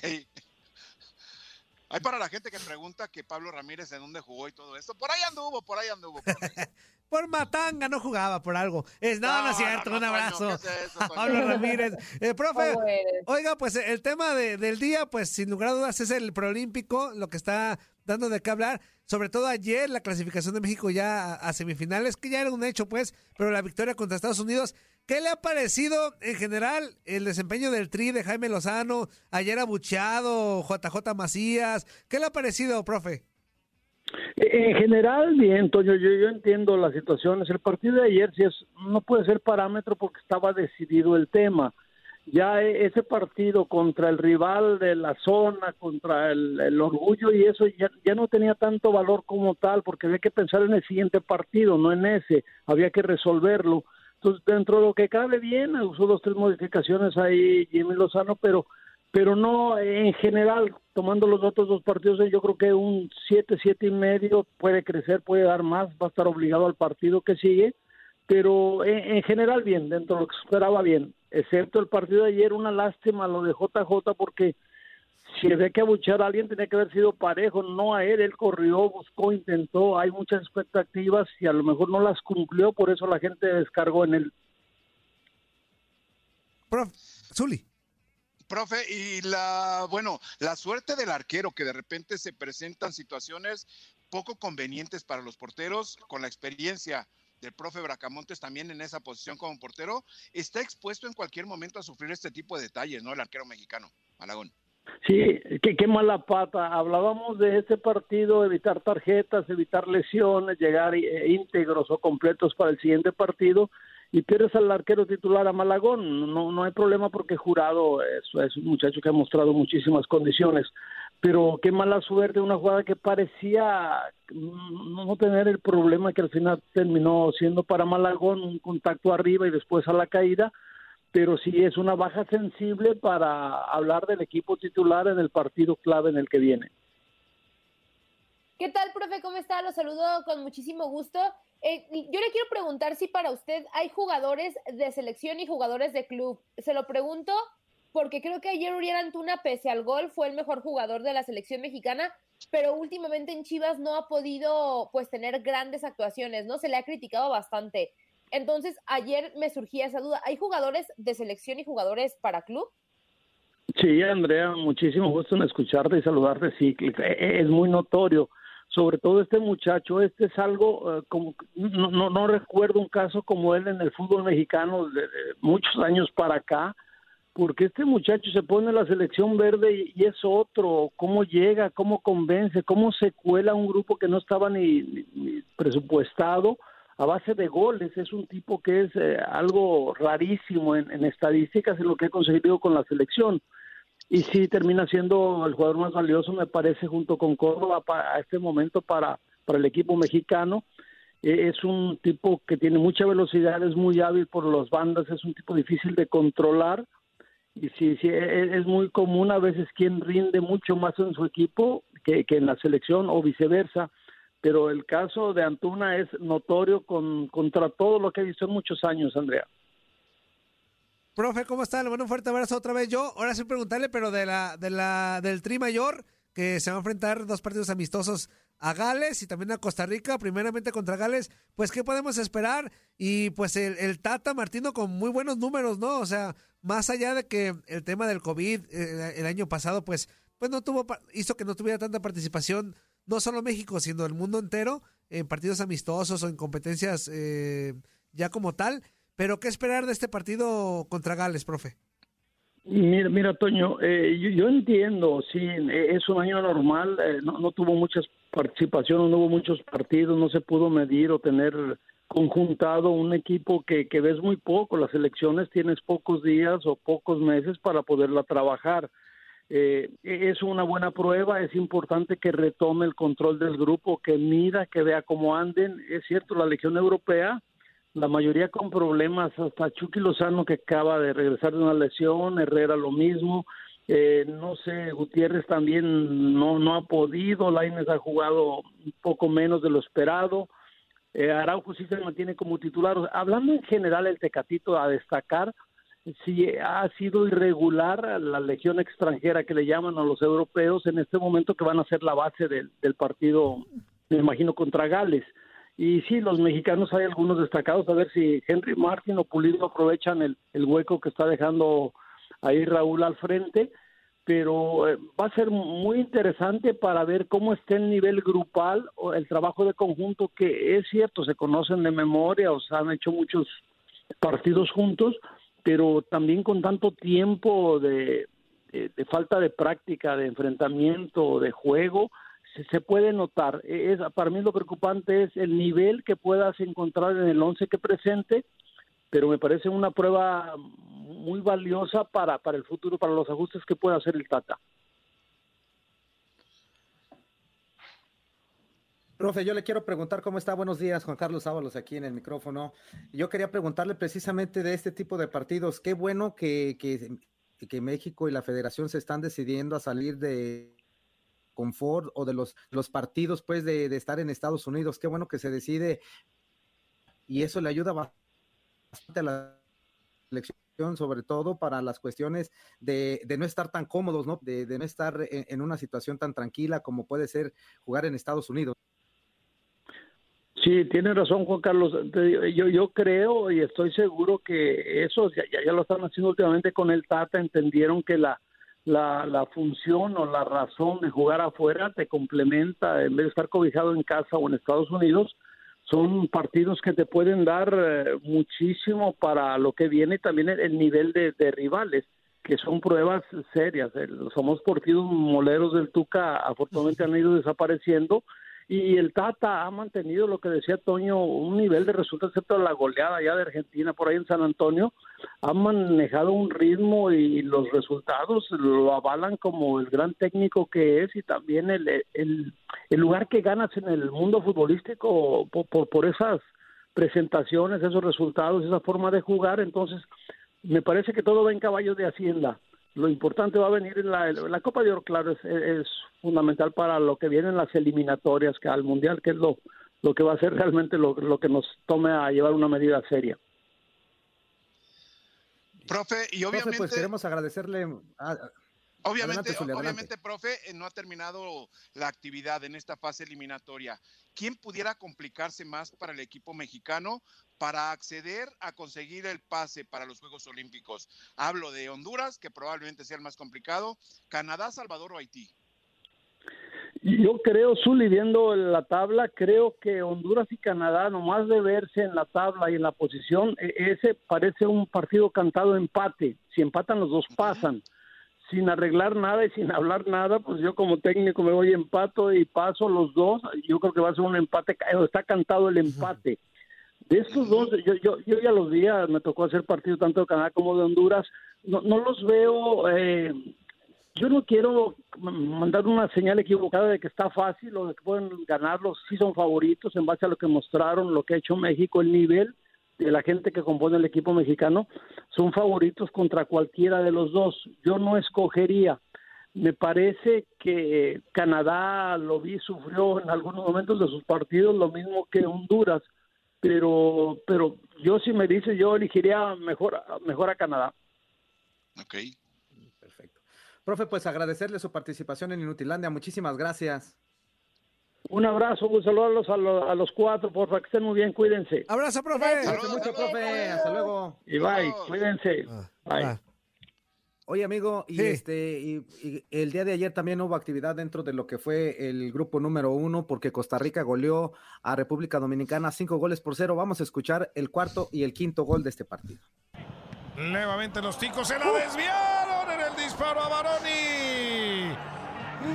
Hay para la gente que pregunta que Pablo Ramírez en dónde jugó y todo esto. Por ahí anduvo, por ahí anduvo. Por [laughs] Matanga no jugaba por algo. Es nada, no, No, es cierto. no, un no, abrazo. Pablo Ramírez. Eh, profe, oiga, pues el tema de- del día, pues sin lugar a dudas es el preolímpico, lo que está dando de qué hablar. Sobre todo ayer, la clasificación de México ya a, semifinales, que ya era un hecho, pues, pero la victoria contra Estados Unidos. ¿Qué le ha parecido en general el desempeño del Tri de Jaime Lozano? Ayer abucheado, JJ Macías. ¿Qué le ha parecido, profe? En general, bien, Toño, yo, yo entiendo las situaciones. El partido de ayer sí es, no puede ser parámetro porque estaba decidido el tema. Ya e- ese partido contra el rival de la zona, contra el, el orgullo y eso ya, ya no tenía tanto valor como tal porque había que pensar en el siguiente partido, no en ese, había que resolverlo. Entonces, dentro de lo que cabe bien, usó dos, tres modificaciones ahí Jimmy Lozano, pero pero no en general, tomando los otros dos partidos, yo creo que un 7, siete y medio puede crecer, puede dar más, va a estar obligado al partido que sigue, pero en, en general bien, dentro de lo que se esperaba bien, excepto el partido de ayer, una lástima lo de JJ porque si había que abuchar a alguien tenía que haber sido parejo, no a él, él corrió, buscó, intentó, hay muchas expectativas y a lo mejor no las cumplió, por eso la gente descargó en él. Profe, Zuli. Profe, y la, bueno, la suerte del arquero, que de repente se presentan situaciones poco convenientes para los porteros, con la experiencia del profe Bracamontes también en esa posición como portero, está expuesto en cualquier momento a sufrir este tipo de detalles, ¿no? El arquero mexicano, Malagón. Sí, qué, qué mala pata. Hablábamos de este partido, evitar tarjetas, evitar lesiones, llegar eh, íntegros o completos para el siguiente partido y pierdes al arquero titular a Malagón. No, no hay problema porque Jurado es, es un muchacho que ha mostrado muchísimas condiciones. Pero qué mala suerte, una jugada que parecía no tener el problema que al final terminó siendo para Malagón, un contacto arriba y después a la caída pero sí es una baja sensible para hablar del equipo titular en el partido clave en el que viene. ¿Qué tal, profe? ¿Cómo está? Los saludo con muchísimo gusto. Eh, yo le quiero preguntar si para usted hay jugadores de selección y jugadores de club. Se lo pregunto porque creo que ayer Uriel Antuna, pese al gol, fue el mejor jugador de la selección mexicana, pero últimamente en Chivas no ha podido pues tener grandes actuaciones, ¿no? Se le ha criticado bastante. Entonces, ayer me surgía esa duda. ¿Hay jugadores de selección y jugadores para club? Sí, Andrea, muchísimo gusto en escucharte y saludarte. Sí, es muy notorio. Sobre todo este muchacho, este es algo eh, como no, no, no, recuerdo un caso como él en el fútbol mexicano de, muchos años para acá, porque este muchacho se pone en la selección verde y, es otro, cómo llega, cómo convence, cómo se cuela un grupo que no estaba ni, presupuestado a base de goles. Es un tipo que es eh, algo rarísimo en, estadísticas en lo que ha conseguido con la selección y sí termina siendo el jugador más valioso, me parece, junto con Córdoba a este momento para, para el equipo mexicano. Eh, es un tipo que tiene mucha velocidad, es muy hábil por las bandas, es un tipo difícil de controlar. Sí, sí, e, es, muy común a veces quien rinde mucho más en su equipo que, que en la selección o viceversa. Pero el caso de Antuna es notorio con, contra todo lo que he visto en muchos años, Andrea. Profe, ¿cómo está? Le mando un fuerte abrazo otra vez. Yo, ahora sin preguntarle, pero de la, de la, del Tri Mayor, que se va a enfrentar dos partidos amistosos a Gales y también a Costa Rica, primeramente contra Gales, pues ¿qué podemos esperar? Y pues el, Tata Martino con muy buenos números, ¿no? O sea, más allá de que el tema del COVID eh, el año pasado, pues, pues no tuvo, hizo que no tuviera tanta participación, no solo México, sino el mundo entero, en partidos amistosos o en competencias eh, ya como tal. Pero, ¿qué esperar de este partido contra Gales, profe? Mira, mira Toño, eh, yo, entiendo, sí, es un año normal, eh, no, tuvo muchas participaciones, no hubo muchos partidos, no se pudo medir o tener conjuntado un equipo que, que ves muy poco, las elecciones tienes pocos días o pocos meses para poderla trabajar. Eh, es una buena prueba, es importante que retome el control del grupo, que mida, que vea cómo anden. Es cierto, la Legión Europea la mayoría con problemas, hasta Chucky Lozano que acaba de regresar de una lesión, Herrera lo mismo, eh, no sé, Gutiérrez también no, no ha podido, Laines ha jugado un poco menos de lo esperado, eh, Araujo sí se mantiene como titular, hablando en general el Tecatito a destacar, si ha sido irregular la legión extranjera que le llaman a los europeos en este momento que van a ser la base del, partido, me imagino, contra Gales. Y sí, los mexicanos hay algunos destacados, a ver si Henry Martin o Pulido aprovechan el, el hueco que está dejando ahí Raúl al frente, pero eh, va a ser muy interesante para ver cómo está el nivel grupal o el trabajo de conjunto, que es cierto, se conocen de memoria o se han hecho muchos partidos juntos, pero también con tanto tiempo de, falta de práctica, de enfrentamiento, de juego, se, puede notar. Es, para mí lo preocupante es el nivel que puedas encontrar en el 11 que presente, pero me parece una prueba muy valiosa para, para el futuro, para los ajustes que pueda hacer el Tata. Profe, yo le quiero preguntar cómo está. Buenos días, Juan Carlos Ábalos, aquí en el micrófono. Yo quería preguntarle precisamente de este tipo de partidos. Qué bueno que, que, que México y la Federación se están decidiendo a salir de confort o de los, los partidos, pues, de, estar en Estados Unidos. Qué bueno que se decide y eso le ayuda bastante a la selección, sobre todo para las cuestiones de, no estar tan cómodos, ¿no? De, no estar en, una situación tan tranquila como puede ser jugar en Estados Unidos. Sí, tiene razón Juan Carlos. Yo, yo creo y estoy seguro que eso ya, ya lo están haciendo últimamente con el Tata, entendieron que la, la, la función o la razón de jugar afuera te complementa en vez de estar cobijado en casa o en Estados Unidos. Son partidos que te pueden dar eh, muchísimo para lo que viene también el, nivel de, de, rivales, que son pruebas serias. Los famosos partidos moleros del Tuca afortunadamente han ido desapareciendo y el Tata ha mantenido lo que decía Toño, un nivel de resultados, excepto la goleada ya de Argentina por ahí en San Antonio, ha manejado un ritmo y los resultados lo avalan como el gran técnico que es y también el, el, lugar que ganas en el mundo futbolístico por, por, esas presentaciones, esos resultados, esa forma de jugar. Entonces, me parece que todo va en caballo de Hacienda Lo importante va a venir en la, la Copa de Oro, claro, es, es fundamental para lo que vienen las eliminatorias que al Mundial, que es lo, lo que va a ser realmente lo, lo que nos tome a llevar una medida seria. Profe, y obviamente... Profe, pues queremos agradecerle... A, Obviamente, obviamente, profe, eh, no ha terminado la actividad en esta fase eliminatoria. ¿Quién pudiera complicarse más para el equipo mexicano para acceder a conseguir el pase para los Juegos Olímpicos? Hablo de Honduras, que probablemente sea el más complicado, Canadá, Salvador o Haití. Yo creo, Zuli, viendo la tabla, creo que Honduras y Canadá, nomás de verse en la tabla y en la posición, e- ese parece un partido cantado empate. Si empatan los dos pasan. Sin arreglar nada y sin hablar nada, pues yo como técnico me voy empato y paso los dos. Yo creo que va a ser un empate, está cantado el empate. De estos dos, yo, yo, yo ya los vi, me tocó hacer partido tanto de Canadá como de Honduras. No, no los veo eh, yo no quiero mandar una señal equivocada de que está fácil o de que pueden ganarlos. Sí son favoritos en base a lo que mostraron, lo que ha hecho México, el nivel la gente que compone el equipo mexicano. Son favoritos contra cualquiera de los dos. Yo no escogería. Me parece que Canadá lo vi, sufrió en algunos momentos de sus partidos lo mismo que Honduras, pero, pero yo si me dice, yo elegiría mejor, mejor a Canadá. Ok. Perfecto. Profe, pues agradecerle su participación en Inutilandia. Muchísimas gracias. Un abrazo, un saludo a los, a los, a los cuatro, por favor, que estén muy bien, cuídense. Abrazo, profe. Cuídate mucho, profe. Hasta luego. Y bye, cuídense. Bye. Ah. Oye, amigo, y Sí. este, y, y el día de ayer también hubo actividad dentro de lo que fue el grupo número uno, porque Costa Rica goleó a República Dominicana cinco goles por cero. Vamos a escuchar el cuarto y el quinto gol de este partido. Nuevamente los ticos se la desviaron en el disparo a Baroni.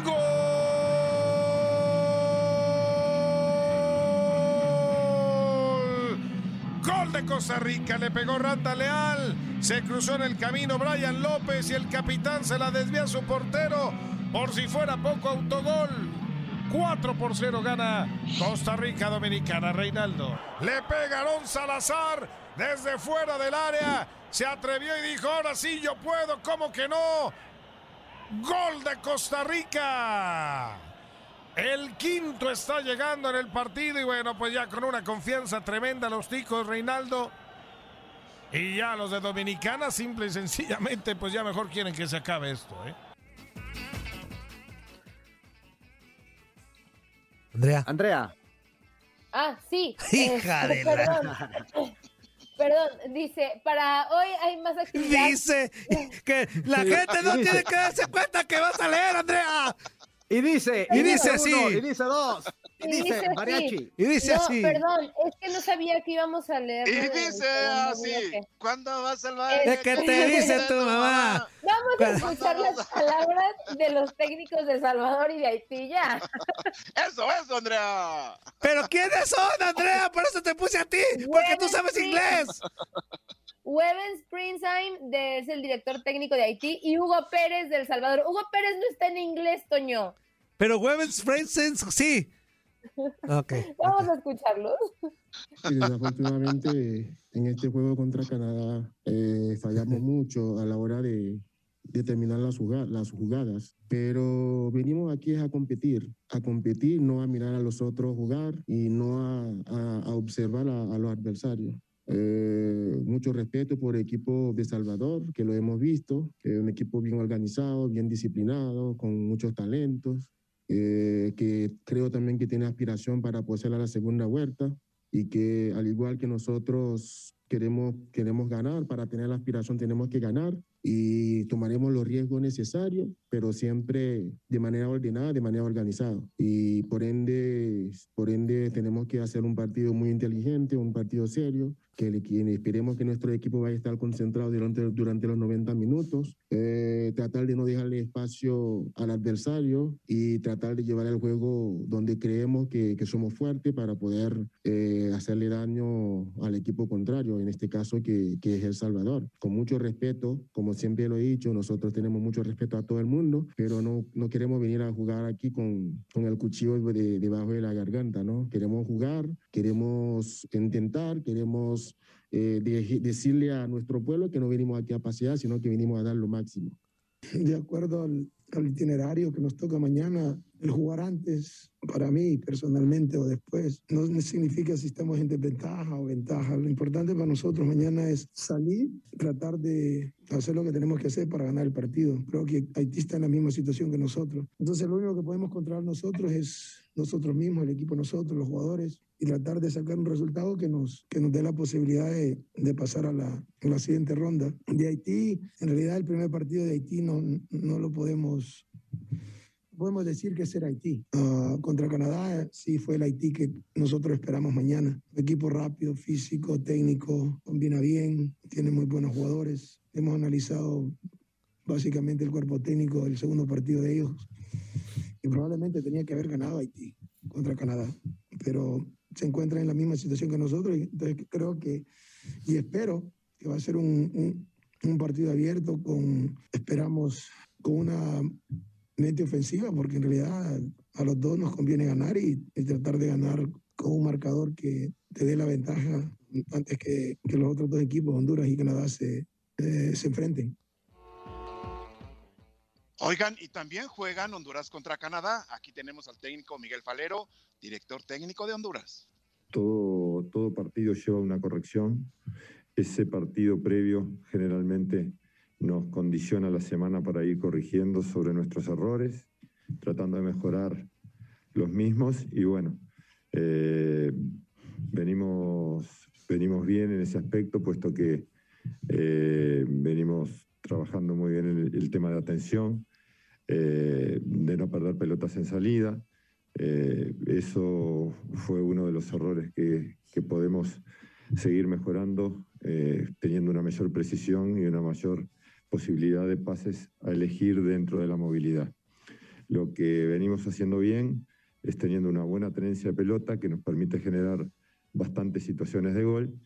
Gol. Gol de Costa Rica. Le pegó Randa Leal. Se cruzó en el camino Brian López y el capitán se la desvía a su portero. Por si fuera poco autogol. 4 por 0 gana Costa Rica Dominicana. Reinaldo. Le pegaron Salazar desde fuera del área. Se atrevió y dijo, ahora sí yo puedo, ¿cómo que no? Gol de Costa Rica. El quinto está llegando en el partido y bueno, pues ya con una confianza tremenda los ticos, Reinaldo. Y ya los de Dominicana, simple y sencillamente, pues ya mejor quieren que se acabe esto, ¿eh? Andrea. Andrea. Ah, sí. [laughs] Hija Este, de la- Perdón. [laughs] Perdón, dice, para hoy hay más actividad. Dice que la Sí, gente no tiene que darse cuenta que vas a leer, Andrea. Y dice, Y dice así. uno, y dice dos, y Y dice dice así. mariachi. Y dice no, así. perdón, es que no sabía que íbamos a leer. Y dice segundo así, bloque. ¿cuándo vas al Es baile? Es que te dice [laughs] tu mamá. Vamos a escuchar las [laughs] palabras de los técnicos de Salvador y de Haití ya. Eso, eso, Andrea. Pero ¿quiénes son, Andrea? Por eso te puse a ti, porque tú sabes Sí. inglés. Weben Springsheim de- es el director técnico de Haití y Hugo Pérez del Salvador. Hugo Pérez no está en inglés, Toño. Pero Webens Friends, sí. Ok. [laughs] Vamos a escucharlos. Y desafortunadamente en este juego contra Canadá eh, fallamos mucho a la hora de, de terminar las, las jugadas. Pero venimos aquí es a competir, a competir, no a mirar a los otros jugar y no a, a- a observar a, a los adversarios. Eh, mucho respeto por el equipo de Salvador, que lo hemos visto, que un equipo bien organizado, bien disciplinado, con muchos talentos, eh, que creo también que tiene aspiración para pasar a la segunda vuelta y que al igual que nosotros queremos, queremos ganar, para tener la aspiración tenemos que ganar y tomaremos los riesgos necesarios, pero siempre de manera ordenada, de manera organizada. Y por ende, por ende tenemos que hacer un partido muy inteligente, un partido serio, que, le- que esperemos que nuestro equipo vaya a estar concentrado durante, durante los 90 minutos, eh, tratar de no dejarle espacio al adversario y tratar de llevar el juego donde creemos que, que somos fuertes para poder eh, hacerle daño al equipo contrario, en este caso que, que es El Salvador. Con mucho respeto, como siempre lo he dicho, nosotros tenemos mucho respeto a todo el mundo, pero no, no queremos venir a jugar aquí con, con el cuchillo de- debajo de la garganta, ¿no? Queremos jugar, queremos intentar, queremos eh, de- decirle a nuestro pueblo que no venimos aquí a pasear, sino que venimos a dar lo máximo. de acuerdo al, al itinerario que nos toca mañana, el jugar antes, para mí personalmente o después, no significa si estamos en desventaja o ventaja. Lo importante para nosotros mañana es salir, tratar de hacer lo que tenemos que hacer para ganar el partido. Creo que Haití está en la misma situación que nosotros. Entonces lo único que podemos controlar nosotros es nosotros mismos, el equipo nosotros, los jugadores, y tratar de sacar un resultado que nos, que nos dé la posibilidad de, de pasar a la, a la siguiente ronda. De Haití, en realidad el primer partido de Haití no, no lo podemos podemos decir que es el Haití. Ah, contra Canadá sí fue el Haití que nosotros esperamos mañana. Equipo rápido, físico, técnico, combina bien, tiene muy buenos jugadores. Hemos analizado básicamente el cuerpo técnico del segundo partido de ellos y probablemente tenía que haber ganado Haití contra Canadá, pero se encuentra en la misma situación que nosotros y entonces creo que y espero que va a ser un, un, un partido abierto con, esperamos, con una mente ofensiva, porque en realidad a los dos nos conviene ganar y, y, tratar de ganar con un marcador que te dé la ventaja antes que, que los otros dos equipos, Honduras y Canadá, se, eh, se enfrenten. Oigan, y también juegan Honduras contra Canadá. Aquí tenemos al técnico Miguel Falero, director técnico de Honduras. Todo, todo partido lleva una corrección. Ese partido previo generalmente nos condiciona la semana para ir corrigiendo sobre nuestros errores, tratando de mejorar los mismos y bueno, eh, venimos, venimos bien en ese aspecto, puesto que eh, venimos trabajando muy bien el, el tema de atención, eh, de no perder pelotas en salida. eso fue uno de los errores que, que podemos seguir mejorando, teniendo una mayor precisión y una mayor posibilidad de pases a elegir dentro de la movilidad. Lo que venimos haciendo bien es teniendo una buena tenencia de pelota que nos permite generar bastantes situaciones de gol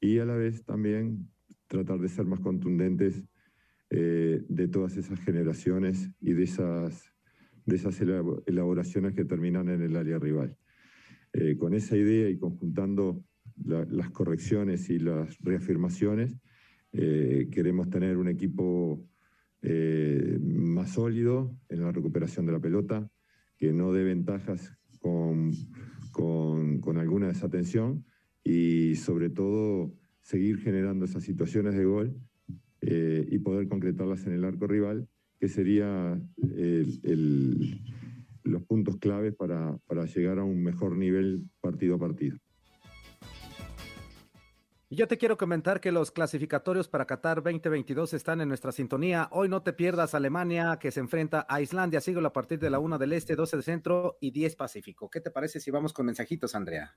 y a la vez también tratar de ser más contundentes eh, de todas esas generaciones y de esas, de esas elaboraciones que terminan en el área rival. Eh, con esa idea y conjuntando la, las correcciones y las reafirmaciones, eh, queremos tener un equipo eh, más sólido en la recuperación de la pelota, que no dé ventajas con, con, alguna desatención y sobre todo seguir generando esas situaciones de gol eh, y poder concretarlas en el arco rival, que sería los puntos claves para, para llegar a un mejor nivel partido a partido. Y yo te quiero comentar que los clasificatorios para Qatar 2022 están en nuestra sintonía. Hoy no te pierdas Alemania que se enfrenta a Islandia. Sigo a partir de la 1 del Este, 12 del Centro y 10 Pacífico. ¿Qué te parece si vamos con mensajitos, Andrea?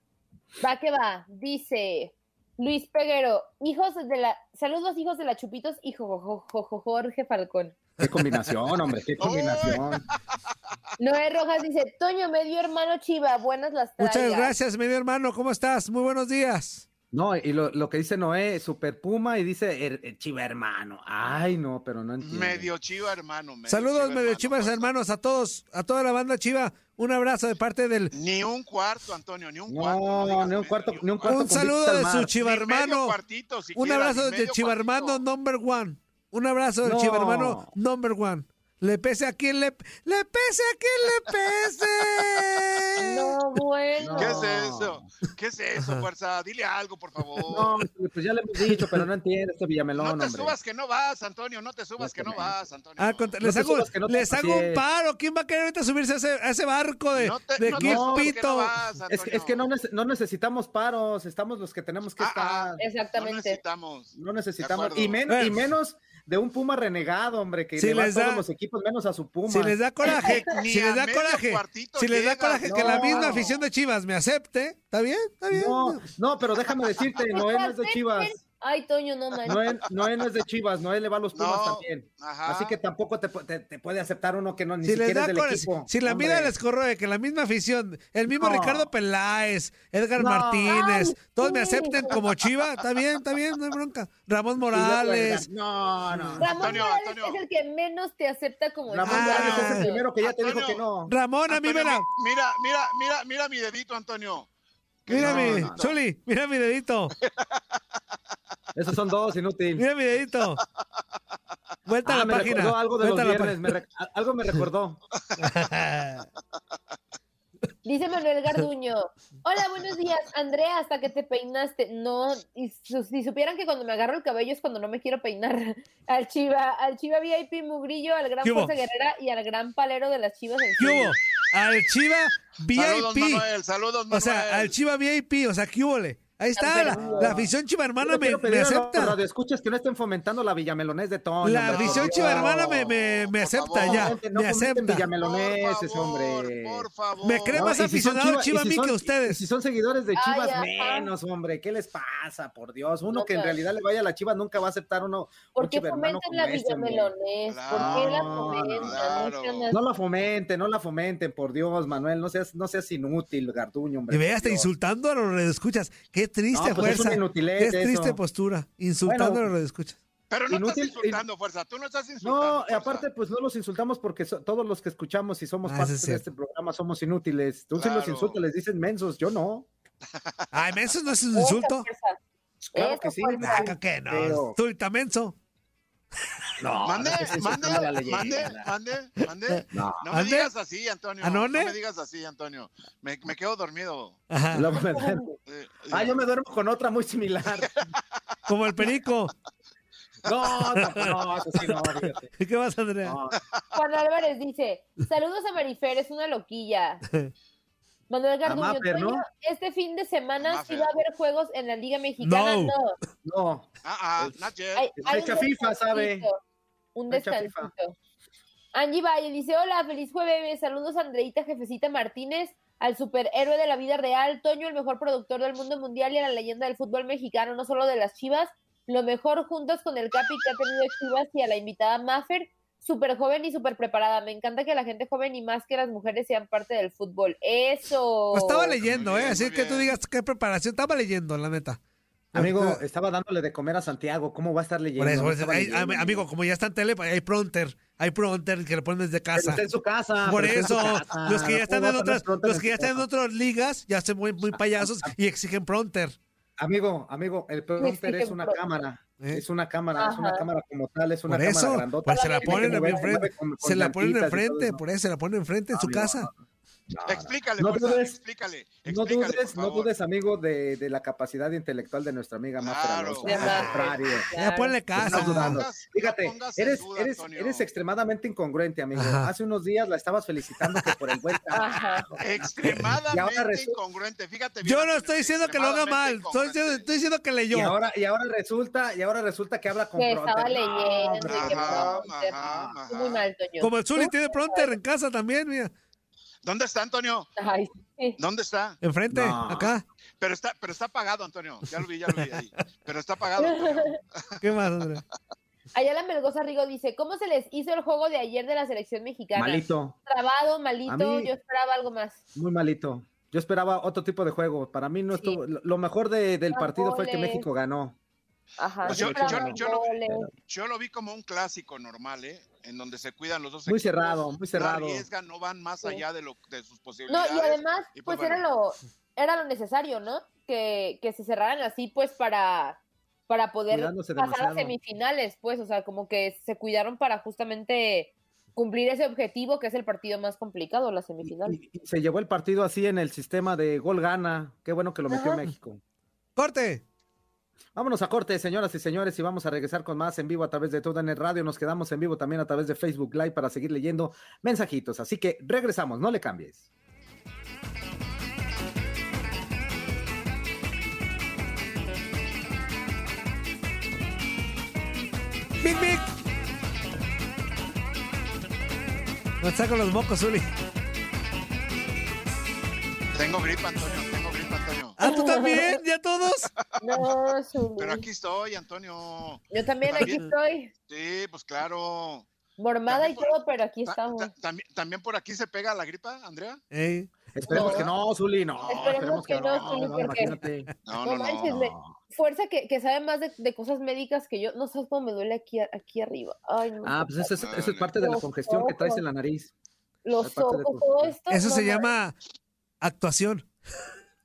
Va que va. Dice Luis Peguero, hijos de la... Saludos hijos de la Chupitos y Jorge Falcón. Qué combinación, hombre, qué [laughs] combinación. [laughs] Noé Rojas dice, Toño, medio hermano Chiva, buenas las traigas. Muchas gracias, medio hermano, ¿cómo estás? Muy buenos días. No, y lo, lo, que dice Noé, Super Puma, y dice er, er, Chiva hermano. Ay, no, pero no entiendo. Medio Chiva hermano. Medio Saludos, chiva medio Chivas hermanos, a todos, a toda la banda Chiva. Un abrazo de parte del. Ni un cuarto, Antonio, ni un no, cuarto. No, ni un cuarto, ni un cuarto. Un saludo de su Chiva hermano. Cuartito, si un abrazo de Chiva hermano number one. Un abrazo del No. Chiva hermano number one. Le pese a quien le, le pese a quien le pese. [laughs] No, bueno. ¿Qué es eso? ¿Qué es eso, fuerza? Dile algo, por favor. No, pues ya le hemos dicho, pero no entiende este Villamelón, No te hombre. subas que no vas, Antonio, no te subas que no vas, Antonio. Ah, contra- No les hago, no les hago un paro. ¿Quién va a querer ahorita subirse a ese, a ese barco de, No te- de no te Kid subas que no Pito? vas, Es, que- es que no, nece- no necesitamos paros, estamos los que tenemos que Ah, estar. ah, No Exactamente. necesitamos. No necesitamos. Y, men- y menos de un Puma renegado, hombre, que Si le va a les todos da- los equipos menos a su Puma. Si les da coraje, [laughs] si les da coraje, si les da coraje que la No. misma afición de Chivas me acepte, ¿está bien? ¿Está bien? No, no, pero déjame decirte, Noé no [laughs] es de Chivas. Ay, Toño, no manches. Noé, Noé no es de Chivas, Noé le va a los Pumas No, también. ajá. Así que tampoco te, te- te puede aceptar uno que no ni Si les siquiera da es del equipo. si la Hombre. vida les corroe que la misma afición, el mismo No. Ricardo Peláez, Edgar No. Martínez, Ay, todos me acepten como Chiva, está bien, está bien, no hay bronca. Ramón Morales, No, no. Ramón Antonio, Morales Antonio. es el que menos te acepta como Ramón Ah. Morales es el primero que ya te dijo que no. Ramón, a mí me la... Mira, mira, mira, mira mi dedito, Antonio. Mira no, mi, no, no. Chuli, mira mi dedito, [laughs] Esos son dos, inútil. mira mi dedito. Vuelta a Ah, la me página. recordó algo de los Vuelta a la viernes, me a- algo me recordó. [laughs] Dice Manuel Garduño. Hola, buenos días. Andrea, hasta que te peinaste. No, y su- si supieran que cuando me agarro el cabello es cuando no me quiero peinar. [laughs] Al Chiva, al Chiva VIP Mugrillo, al gran. Fuerza Guerrera y al gran palero de las Chivas. en ¿Qué hubo? Al Chiva Saludos, VIP. Manuel. Saludos, Manuel. O sea, al Chiva VIP. O sea, ¿qué hubo? le? Ahí está. La, la afición chiva hermana Yo me, me acepta. radioescuchas que no estén fomentando la villamelonés de Toño. La hombre, afición por chiva Dios. hermana me, me, me acepta favor. ya. No Me fomenten acepta. villameloneses, Por favor, hombre. por favor. Me cree No, más y si aficionado chiva a mí si son- que ustedes. Si son seguidores de Ay, Chivas, ajá. menos, hombre. ¿Qué les pasa? Por Dios. Uno No, que en realidad le vaya a la Chivas nunca va a aceptar uno. ¿Por un qué fomentan la este, villamelonés? ¿Por qué la No, fomentan? claro. No la fomenten, no la fomenten, por Dios, Manuel. No seas, no seas inútil, Garduño, hombre. Y ve por hasta Dios. insultando a los redescuchas. Qué triste No, pues es fuerza. una inutilez Qué triste eso. postura. Insultando Bueno, a los redescuchas. Pero no Inútil- estás insultando, fuerza. Tú no estás insultando. No, fuerza. aparte, pues no los insultamos porque so- todos los que escuchamos y somos Ah, parte es de este programa somos inútiles. Tú sí los Claro. insultas, les dices mensos, yo no. Ay, menso no es un insulto. Claro que sí. fuerza. Ah, ¿qué no? Pero- Tú menso. No, Mande, mande, mande, mande, mande. No. No me ¿Ande? digas así, Antonio. ¿Anone? No me digas así, Antonio. Me, me quedo dormido. Ajá. Luego me duermo. Eh, Ah, yo me duermo con otra muy similar. [laughs] Como el perico. No, no, sí no, fíjate. ¿Qué más, Andrea? No. Juan Álvarez dice, saludos a Marifer, es una loquilla. [laughs] Manuel Garduño, Mapper, ¿no? Toño, este fin de semana sí va a haber juegos en la Liga Mexicana. No. No, No, Ah, ah, not yet. hay, hay Fecha un FIFA, ¿sabe? descansito, Un descansito. Angie Valle dice, hola, feliz jueves, saludos a Andreita Jefecita Martínez, al superhéroe de la vida real, Toño, el mejor productor del mundo mundial y a la leyenda del fútbol mexicano, no solo de las Chivas, lo mejor juntos con el Capi que ha tenido Chivas y a la invitada Maffer, súper joven y súper preparada. Me encanta que la gente joven y más que las mujeres sean parte del fútbol. Eso. Pues estaba leyendo, ¿eh? Así que tú digas qué preparación. Estaba leyendo, la neta. Amigo, estaba dándole de comer a Santiago. ¿Cómo va a estar leyendo? Por eso, por eso. estaba Hay- leyendo. am- amigo, como ya está en tele, pues, hay pronter. Hay pronter que le ponen desde Pero casa. está en su casa. Por eso, casa. los que ya están ¿Cómo en otras, los que ya están en otras ligas, ya se muy, muy [laughs] payasos y exigen pronter. Amigo, amigo, el prompter sí, es una cámara. ¿Eh? Es una cámara, es una cámara como tal, es una Por cámara eso, grandota. pues se la ponen enfrente. Se la ponen enfrente, por eso se la ponen enfrente en su casa. no, no. Explícale, No dudes, explícale. No dudes, no dudes, amigo, de, de la capacidad intelectual de nuestra amiga Mafra Claro. Al contrario. Ya ponle no Fíjate, eres, duda, eres, eres extremadamente incongruente, amigo. Ajá. Hace unos días la estabas felicitando que por el buen [laughs] trabajo. Y Extremadamente incongruente. Fíjate bien, Yo no estoy diciendo que lo haga mal, estoy diciendo, estoy diciendo que Y leyó. ahora, y ahora resulta, y ahora resulta que habla con Que Pronter. estaba leyendo. hombre, y que Ajá, pronter. ajá, ajá. Muy mal, Toño. Como el Zuli tiene pronter en casa también, mira. ¿Dónde está Antonio? Ay, sí. ¿Dónde está? Enfrente, No. acá. Pero está, pero está apagado, Antonio. Ya lo vi, ya lo vi ahí. Pero está apagado. Antonio. [laughs] ¿Qué más, Andrea? Ayala Melgoza Rigo dice, ¿cómo se les hizo el juego de ayer de la selección mexicana? Malito, Trabado, malito, yo esperaba algo más. muy malito. Yo esperaba otro tipo de juego. Para mí no estuvo. Lo mejor de- del partido fue que. México ganó. Ajá, Pues yo yo- esperaba yo- yo lo- goles. Yo lo vi como un clásico normal, ¿eh? En donde se cuidan los dos Muy equipos, cerrado, muy cerrado. No arriesgan, no van más Sí. allá de, lo, de sus No, posibilidades. y además, Y pues, pues, era lo era lo necesario, ¿no? Que, que se cerraran así, pues, para, para poder Cuidándose pasar a semifinales, pues, o sea, como que se cuidaron para justamente cumplir ese objetivo, que es el partido más complicado, la semifinal. Y, y se llevó el partido así en el sistema de gol gana. Qué bueno que lo metió Ajá. México. ¡Corte! Vámonos a corte, señoras y señores, y vamos a regresar con más en vivo a través de todo en el radio. Nos quedamos en vivo también a través de Facebook Live para seguir leyendo mensajitos. Así que regresamos, no le cambies. ¡Mic, mic! No saco los mocos, Zuli. Tengo gripa, Antonio. ¿Ah, tú también? ¿Ya todos? [laughs] No, Zuli. Pero aquí estoy, Antonio. Yo también aquí estoy, Sí, pues claro. mormada y por- todo, pero aquí Ta- estamos. ta- también, ¿También por aquí se pega la gripa, Andrea? Ey. Esperemos No. que no, Zuli, no. Esperemos Esperemos que que no, Zuli, no, porque-. No, No no, manches, no. me- Fuerza que, que sabe más de, de cosas médicas que yo. No sabes cómo me duele aquí, aquí arriba. Ay, no. Ah, pues eso es, parte de la congestión que traes en la nariz. Los ojos, todo esto. Eso no se llama actuación.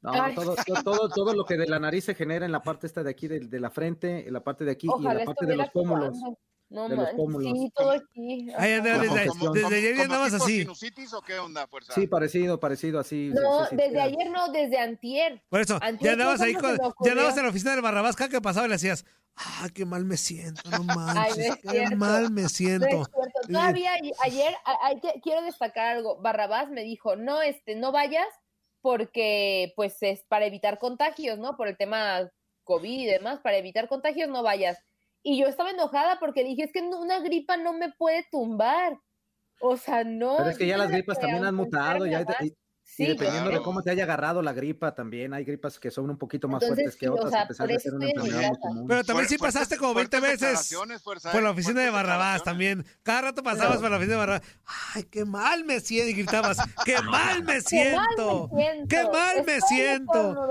No, Ay. todo, todo, todo, todo lo que de la nariz se genera en la parte esta de aquí, de, de la frente, en la parte de aquí y en la parte de los pómulos. No de los pómulos. sí, todo aquí. Ay, desde, Como- desde ayer ya ¿Como andabas así. sinusitis o qué onda, fuerza? Sí, parecido, parecido así. No, desde ayer no, desde antier. Por eso, Antier ya andabas ahí, con, ya andabas en la oficina del Barrabás, cada que pasaba y le hacías, ah, qué mal me siento, no manches, no es qué mal [laughs] me No es siento. cierto. Sí. Todavía ayer, a- quiero destacar algo. Barrabás me dijo, no, este, no vayas porque, pues, es para evitar contagios, ¿no? Por el tema COVID y demás, para evitar contagios no vayas. Y yo estaba enojada porque dije, es que una gripa no me puede tumbar. O sea, no. Pero es que ya las gripas también han mutado. Ya, y, dependiendo claro. de cómo te haya agarrado la gripa también, hay gripas que son un poquito más Entonces, fuertes que sí, o otras, sea, a pesar de ser una enfermedad muy común. Pero también sí pasaste como 20 fuertes veces por ¿eh? la oficina de Barrabás también. Cada rato pasabas por la oficina de Barrabás. Ay, qué mal me siento. Y gritabas, qué mal me Qué siento. mal me siento. Qué mal me siento.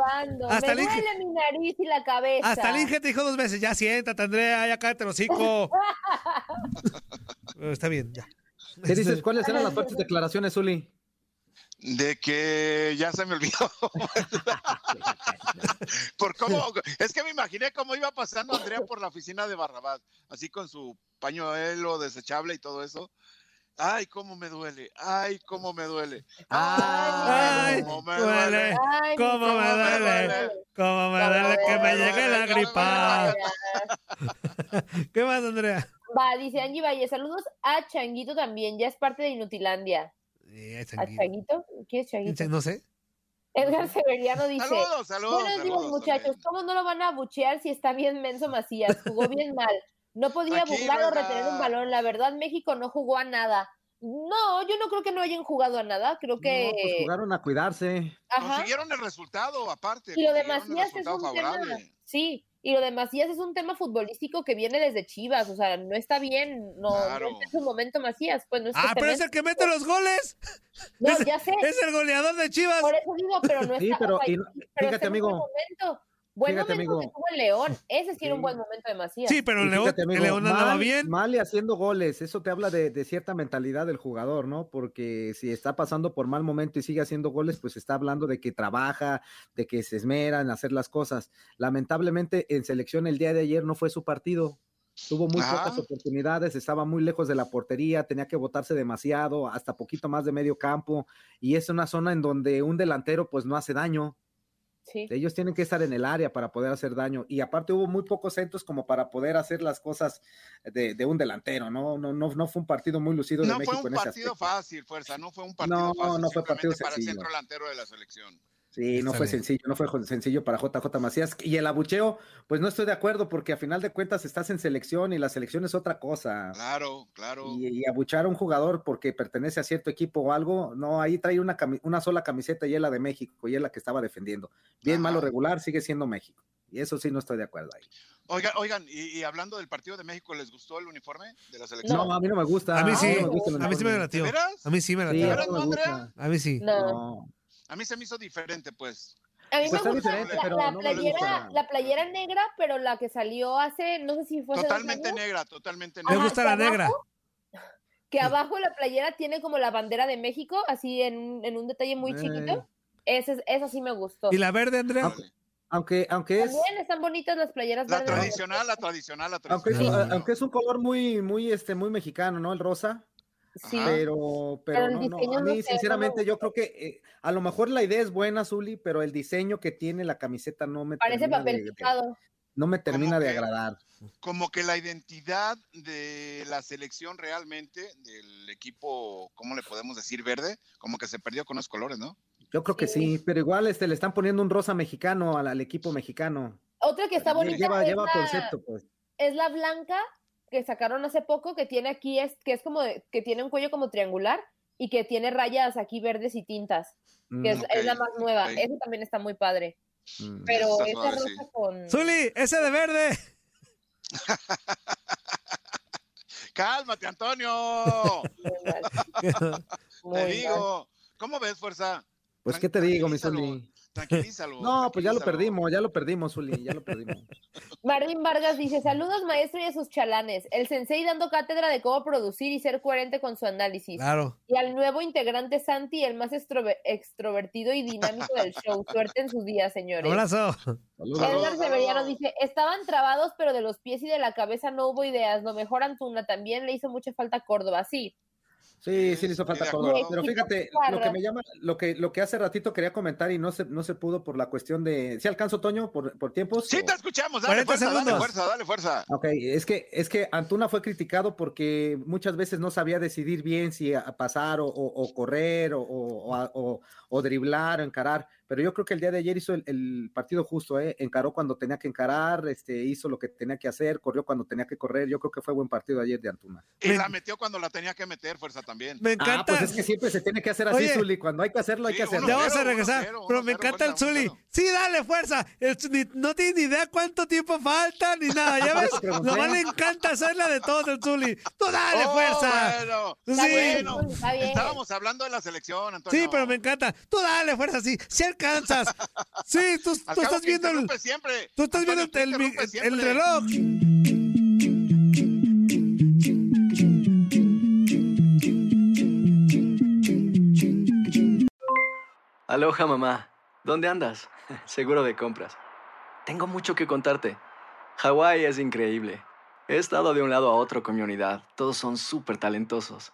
Hasta me duele mi nariz y la cabeza. Hasta el Inge te dijo dos veces, ya siéntate, Andrea, ya cállate el hocico. [laughs] Pero Está bien, ya. ¿Qué dices? ¿Cuáles eran las fuertes declaraciones, Zuli? De que ya se me olvidó. [laughs] por cómo, es que me imaginé cómo iba pasando Andrea por la oficina de Barrabás, así con su pañuelo desechable y todo eso. Ay, cómo me duele. Ay, cómo me duele. Ay, cómo me duele. ¿Cómo me duele? ¿Cómo me duele que me llegue la gripa? [laughs] ¿Qué más, Andrea? Va, dice Angie Valle, saludos a Changuito también, ya es parte de Inutilandia. Eh, ¿A Changuito? ¿Quién es Changuito? No sé. Edgar Severiano dice, Saludos, saludos, buenos días saludos, muchachos, ¿cómo no lo van a abuchear si está bien menso Macías? Jugó bien [laughs] mal, no podía Tranquilo, burlar o Edgar. retener un balón, la verdad México no jugó a nada. No, yo no creo que no hayan jugado a nada, creo que... No, pues jugaron a cuidarse. Ajá. Consiguieron el resultado, aparte. Y lo de Macías es un tema, favorable. sí, y lo de Macías es un tema futbolístico que viene desde Chivas, o sea, no está bien, no, Claro. no en su momento Macías, pues no es Ah, pero es el que mete los goles. [laughs] No, es, ya sé. Es el goleador de Chivas. Por eso digo, pero no está, Sí, pero, o sea, y no- pero fíjate, amigo. momento. Buen Fíjate, momento que tuvo el León, [laughs] ese sí era un buen momento de Macías. Sí, pero el León, fíjate, amigo, el León andaba mal, bien. Mal y haciendo goles, eso te habla de, de cierta mentalidad del jugador, ¿no? Porque si está pasando por mal momento y sigue haciendo goles, pues está hablando de que trabaja, de que se esmera en hacer las cosas. Lamentablemente en selección el día de ayer no fue su partido. Tuvo muy Ajá. pocas oportunidades, estaba muy lejos de la portería, tenía que botarse demasiado, hasta poquito más de medio campo, y es una zona en donde un delantero pues no hace daño. Sí. Ellos tienen que estar en el área para poder hacer daño. Y aparte hubo muy pocos centros como para poder hacer las cosas de, de un delantero, ¿no? No, no, no fue un partido muy lucido de No México fue un en ese partido aspecto. fácil, fuerza. No fue un partido No, fácil. no fue partido para el centro delantero de la selección. Sí, no Está fue bien. sencillo, no fue sencillo para JJ Macías. Y el abucheo, pues no estoy de acuerdo porque a final de cuentas estás en selección y la selección es otra cosa. Claro, claro. Y, y abuchar a un jugador porque pertenece a cierto equipo o algo, no, ahí trae una, cami- una sola camiseta y es la de México y es la que estaba defendiendo. Bien, Ajá. malo, regular, sigue siendo México. Y eso sí no estoy de acuerdo ahí. Oigan, oigan y, y hablando del partido de México, ¿les gustó el uniforme de la selección? No, a mí no me gusta. A mí sí, no me gusta el a mí sí me uniforme. latió. ¿De veras? A mí sí me Sí, latió. a ¿Veras, mí no me gusta. A mí sí. No. No. A mí se me hizo diferente, pues. A mí Pues me gusta la, pero la no me playera, gusta. la playera negra, pero la que salió hace, no sé si fue hace Totalmente negra, totalmente Me negra. gusta que la negra. abajo- Que abajo la playera tiene como la bandera de México, así en, en un detalle muy Eh. chiquito. Ese, esa sí me gustó. ¿Y la verde, Andrea? Órale. Aunque, aunque es, También están bonitas las playeras La verdes. tradicional, la tradicional, la aunque es, tradicional. aunque es un color muy, muy, este, muy mexicano, ¿no? El rosa. Sí. Pero, pero, no, no, a mí no sinceramente yo creo que eh, a lo mejor la idea es buena, Zuli, pero el diseño que tiene la camiseta no me Parece termina papel de- de- picado. no me termina de que? agradar. Como que la identidad de la selección realmente, del equipo, ¿cómo le podemos decir? Verde, como que se perdió con los colores, ¿no? Yo creo que Sí. sí, pero igual este le están poniendo un rosa mexicano al, al equipo mexicano. Otra que está bonita Lleva, es, lleva la, concepto, pues. es la blanca que sacaron hace poco, que tiene aquí, es, que es como, de- que tiene un cuello como triangular y que tiene rayas aquí verdes y tintas, que es, Mm, es la más nueva. Esa también está muy padre. mm. Pero esa rosa sí. con... Zuli, ese de verde. [laughs] ¡Cálmate, Antonio! Muy mal, muy Te mal. digo. ¿Cómo ves, fuerza? Pues, ¿qué te digo, mi. Zuli? Tranquilízalo. No, pues ya lo perdimos, ya lo perdimos, Zuli, ya lo perdimos. [laughs] Marvin Vargas dice, saludos maestro y a sus chalanes. El sensei dando cátedra de cómo producir y ser coherente con su análisis. Claro. Y al nuevo integrante Santi, el más extrover- extrovertido y dinámico del show. [laughs] Suerte en sus días, señores. Abrazo. Edgar Severiano dice, estaban trabados, pero de los pies y de la cabeza no hubo ideas. Lo mejor Antuna también le hizo mucha falta Córdoba. Sí, Sí, sí le hizo falta acuerdo. Pero fíjate, lo que me llama, lo que, lo que hace ratito quería comentar y no se, no se pudo por la cuestión de. ¿Sí alcanzo, Toño, por, por tiempos? Sí, o- te escuchamos. Dale 40 fuerza, dale fuerza, dale fuerza. Ok, es que, es que Antuna fue criticado porque muchas veces no sabía decidir bien si a pasar o, o- o correr o, o- o- o- o driblar o encarar, pero yo creo que el día de ayer hizo el, el partido justo, ¿eh? encaró cuando tenía que encarar, este, hizo lo que tenía que hacer, corrió cuando tenía que correr, yo creo que fue buen partido ayer de Antuna. Y Me- la metió cuando la tenía que meter, fuerza también. Me Ah, encanta. pues es que siempre se tiene que hacer así, Oye. Zuli, cuando hay que hacerlo, hay Sí, que hacerlo. Ya vamos a regresar, uno pero uno me cero, encanta el Zuli. cero. Sí, dale, fuerza. El no tiene ni idea cuánto tiempo falta ni nada. Ya [laughs] ves, nomás le encanta hacerla de todos el Zuli. Tú dale, Oh, fuerza. Bueno, Está Sí. bien, bueno. está bien. Estábamos hablando de la selección, Antonio. Sí, pero me encanta. Tú dale, fuerza, sí. Si alcanzas. Sí, tú, estás viendo el, siempre. tú estás Antonio, viendo el, el- reloj. Aloha mamá, ¿dónde andas? [laughs] Seguro de compras. Tengo mucho que contarte. Hawái es increíble. He estado de un lado a otro con mi unidad. Todos son súper talentosos.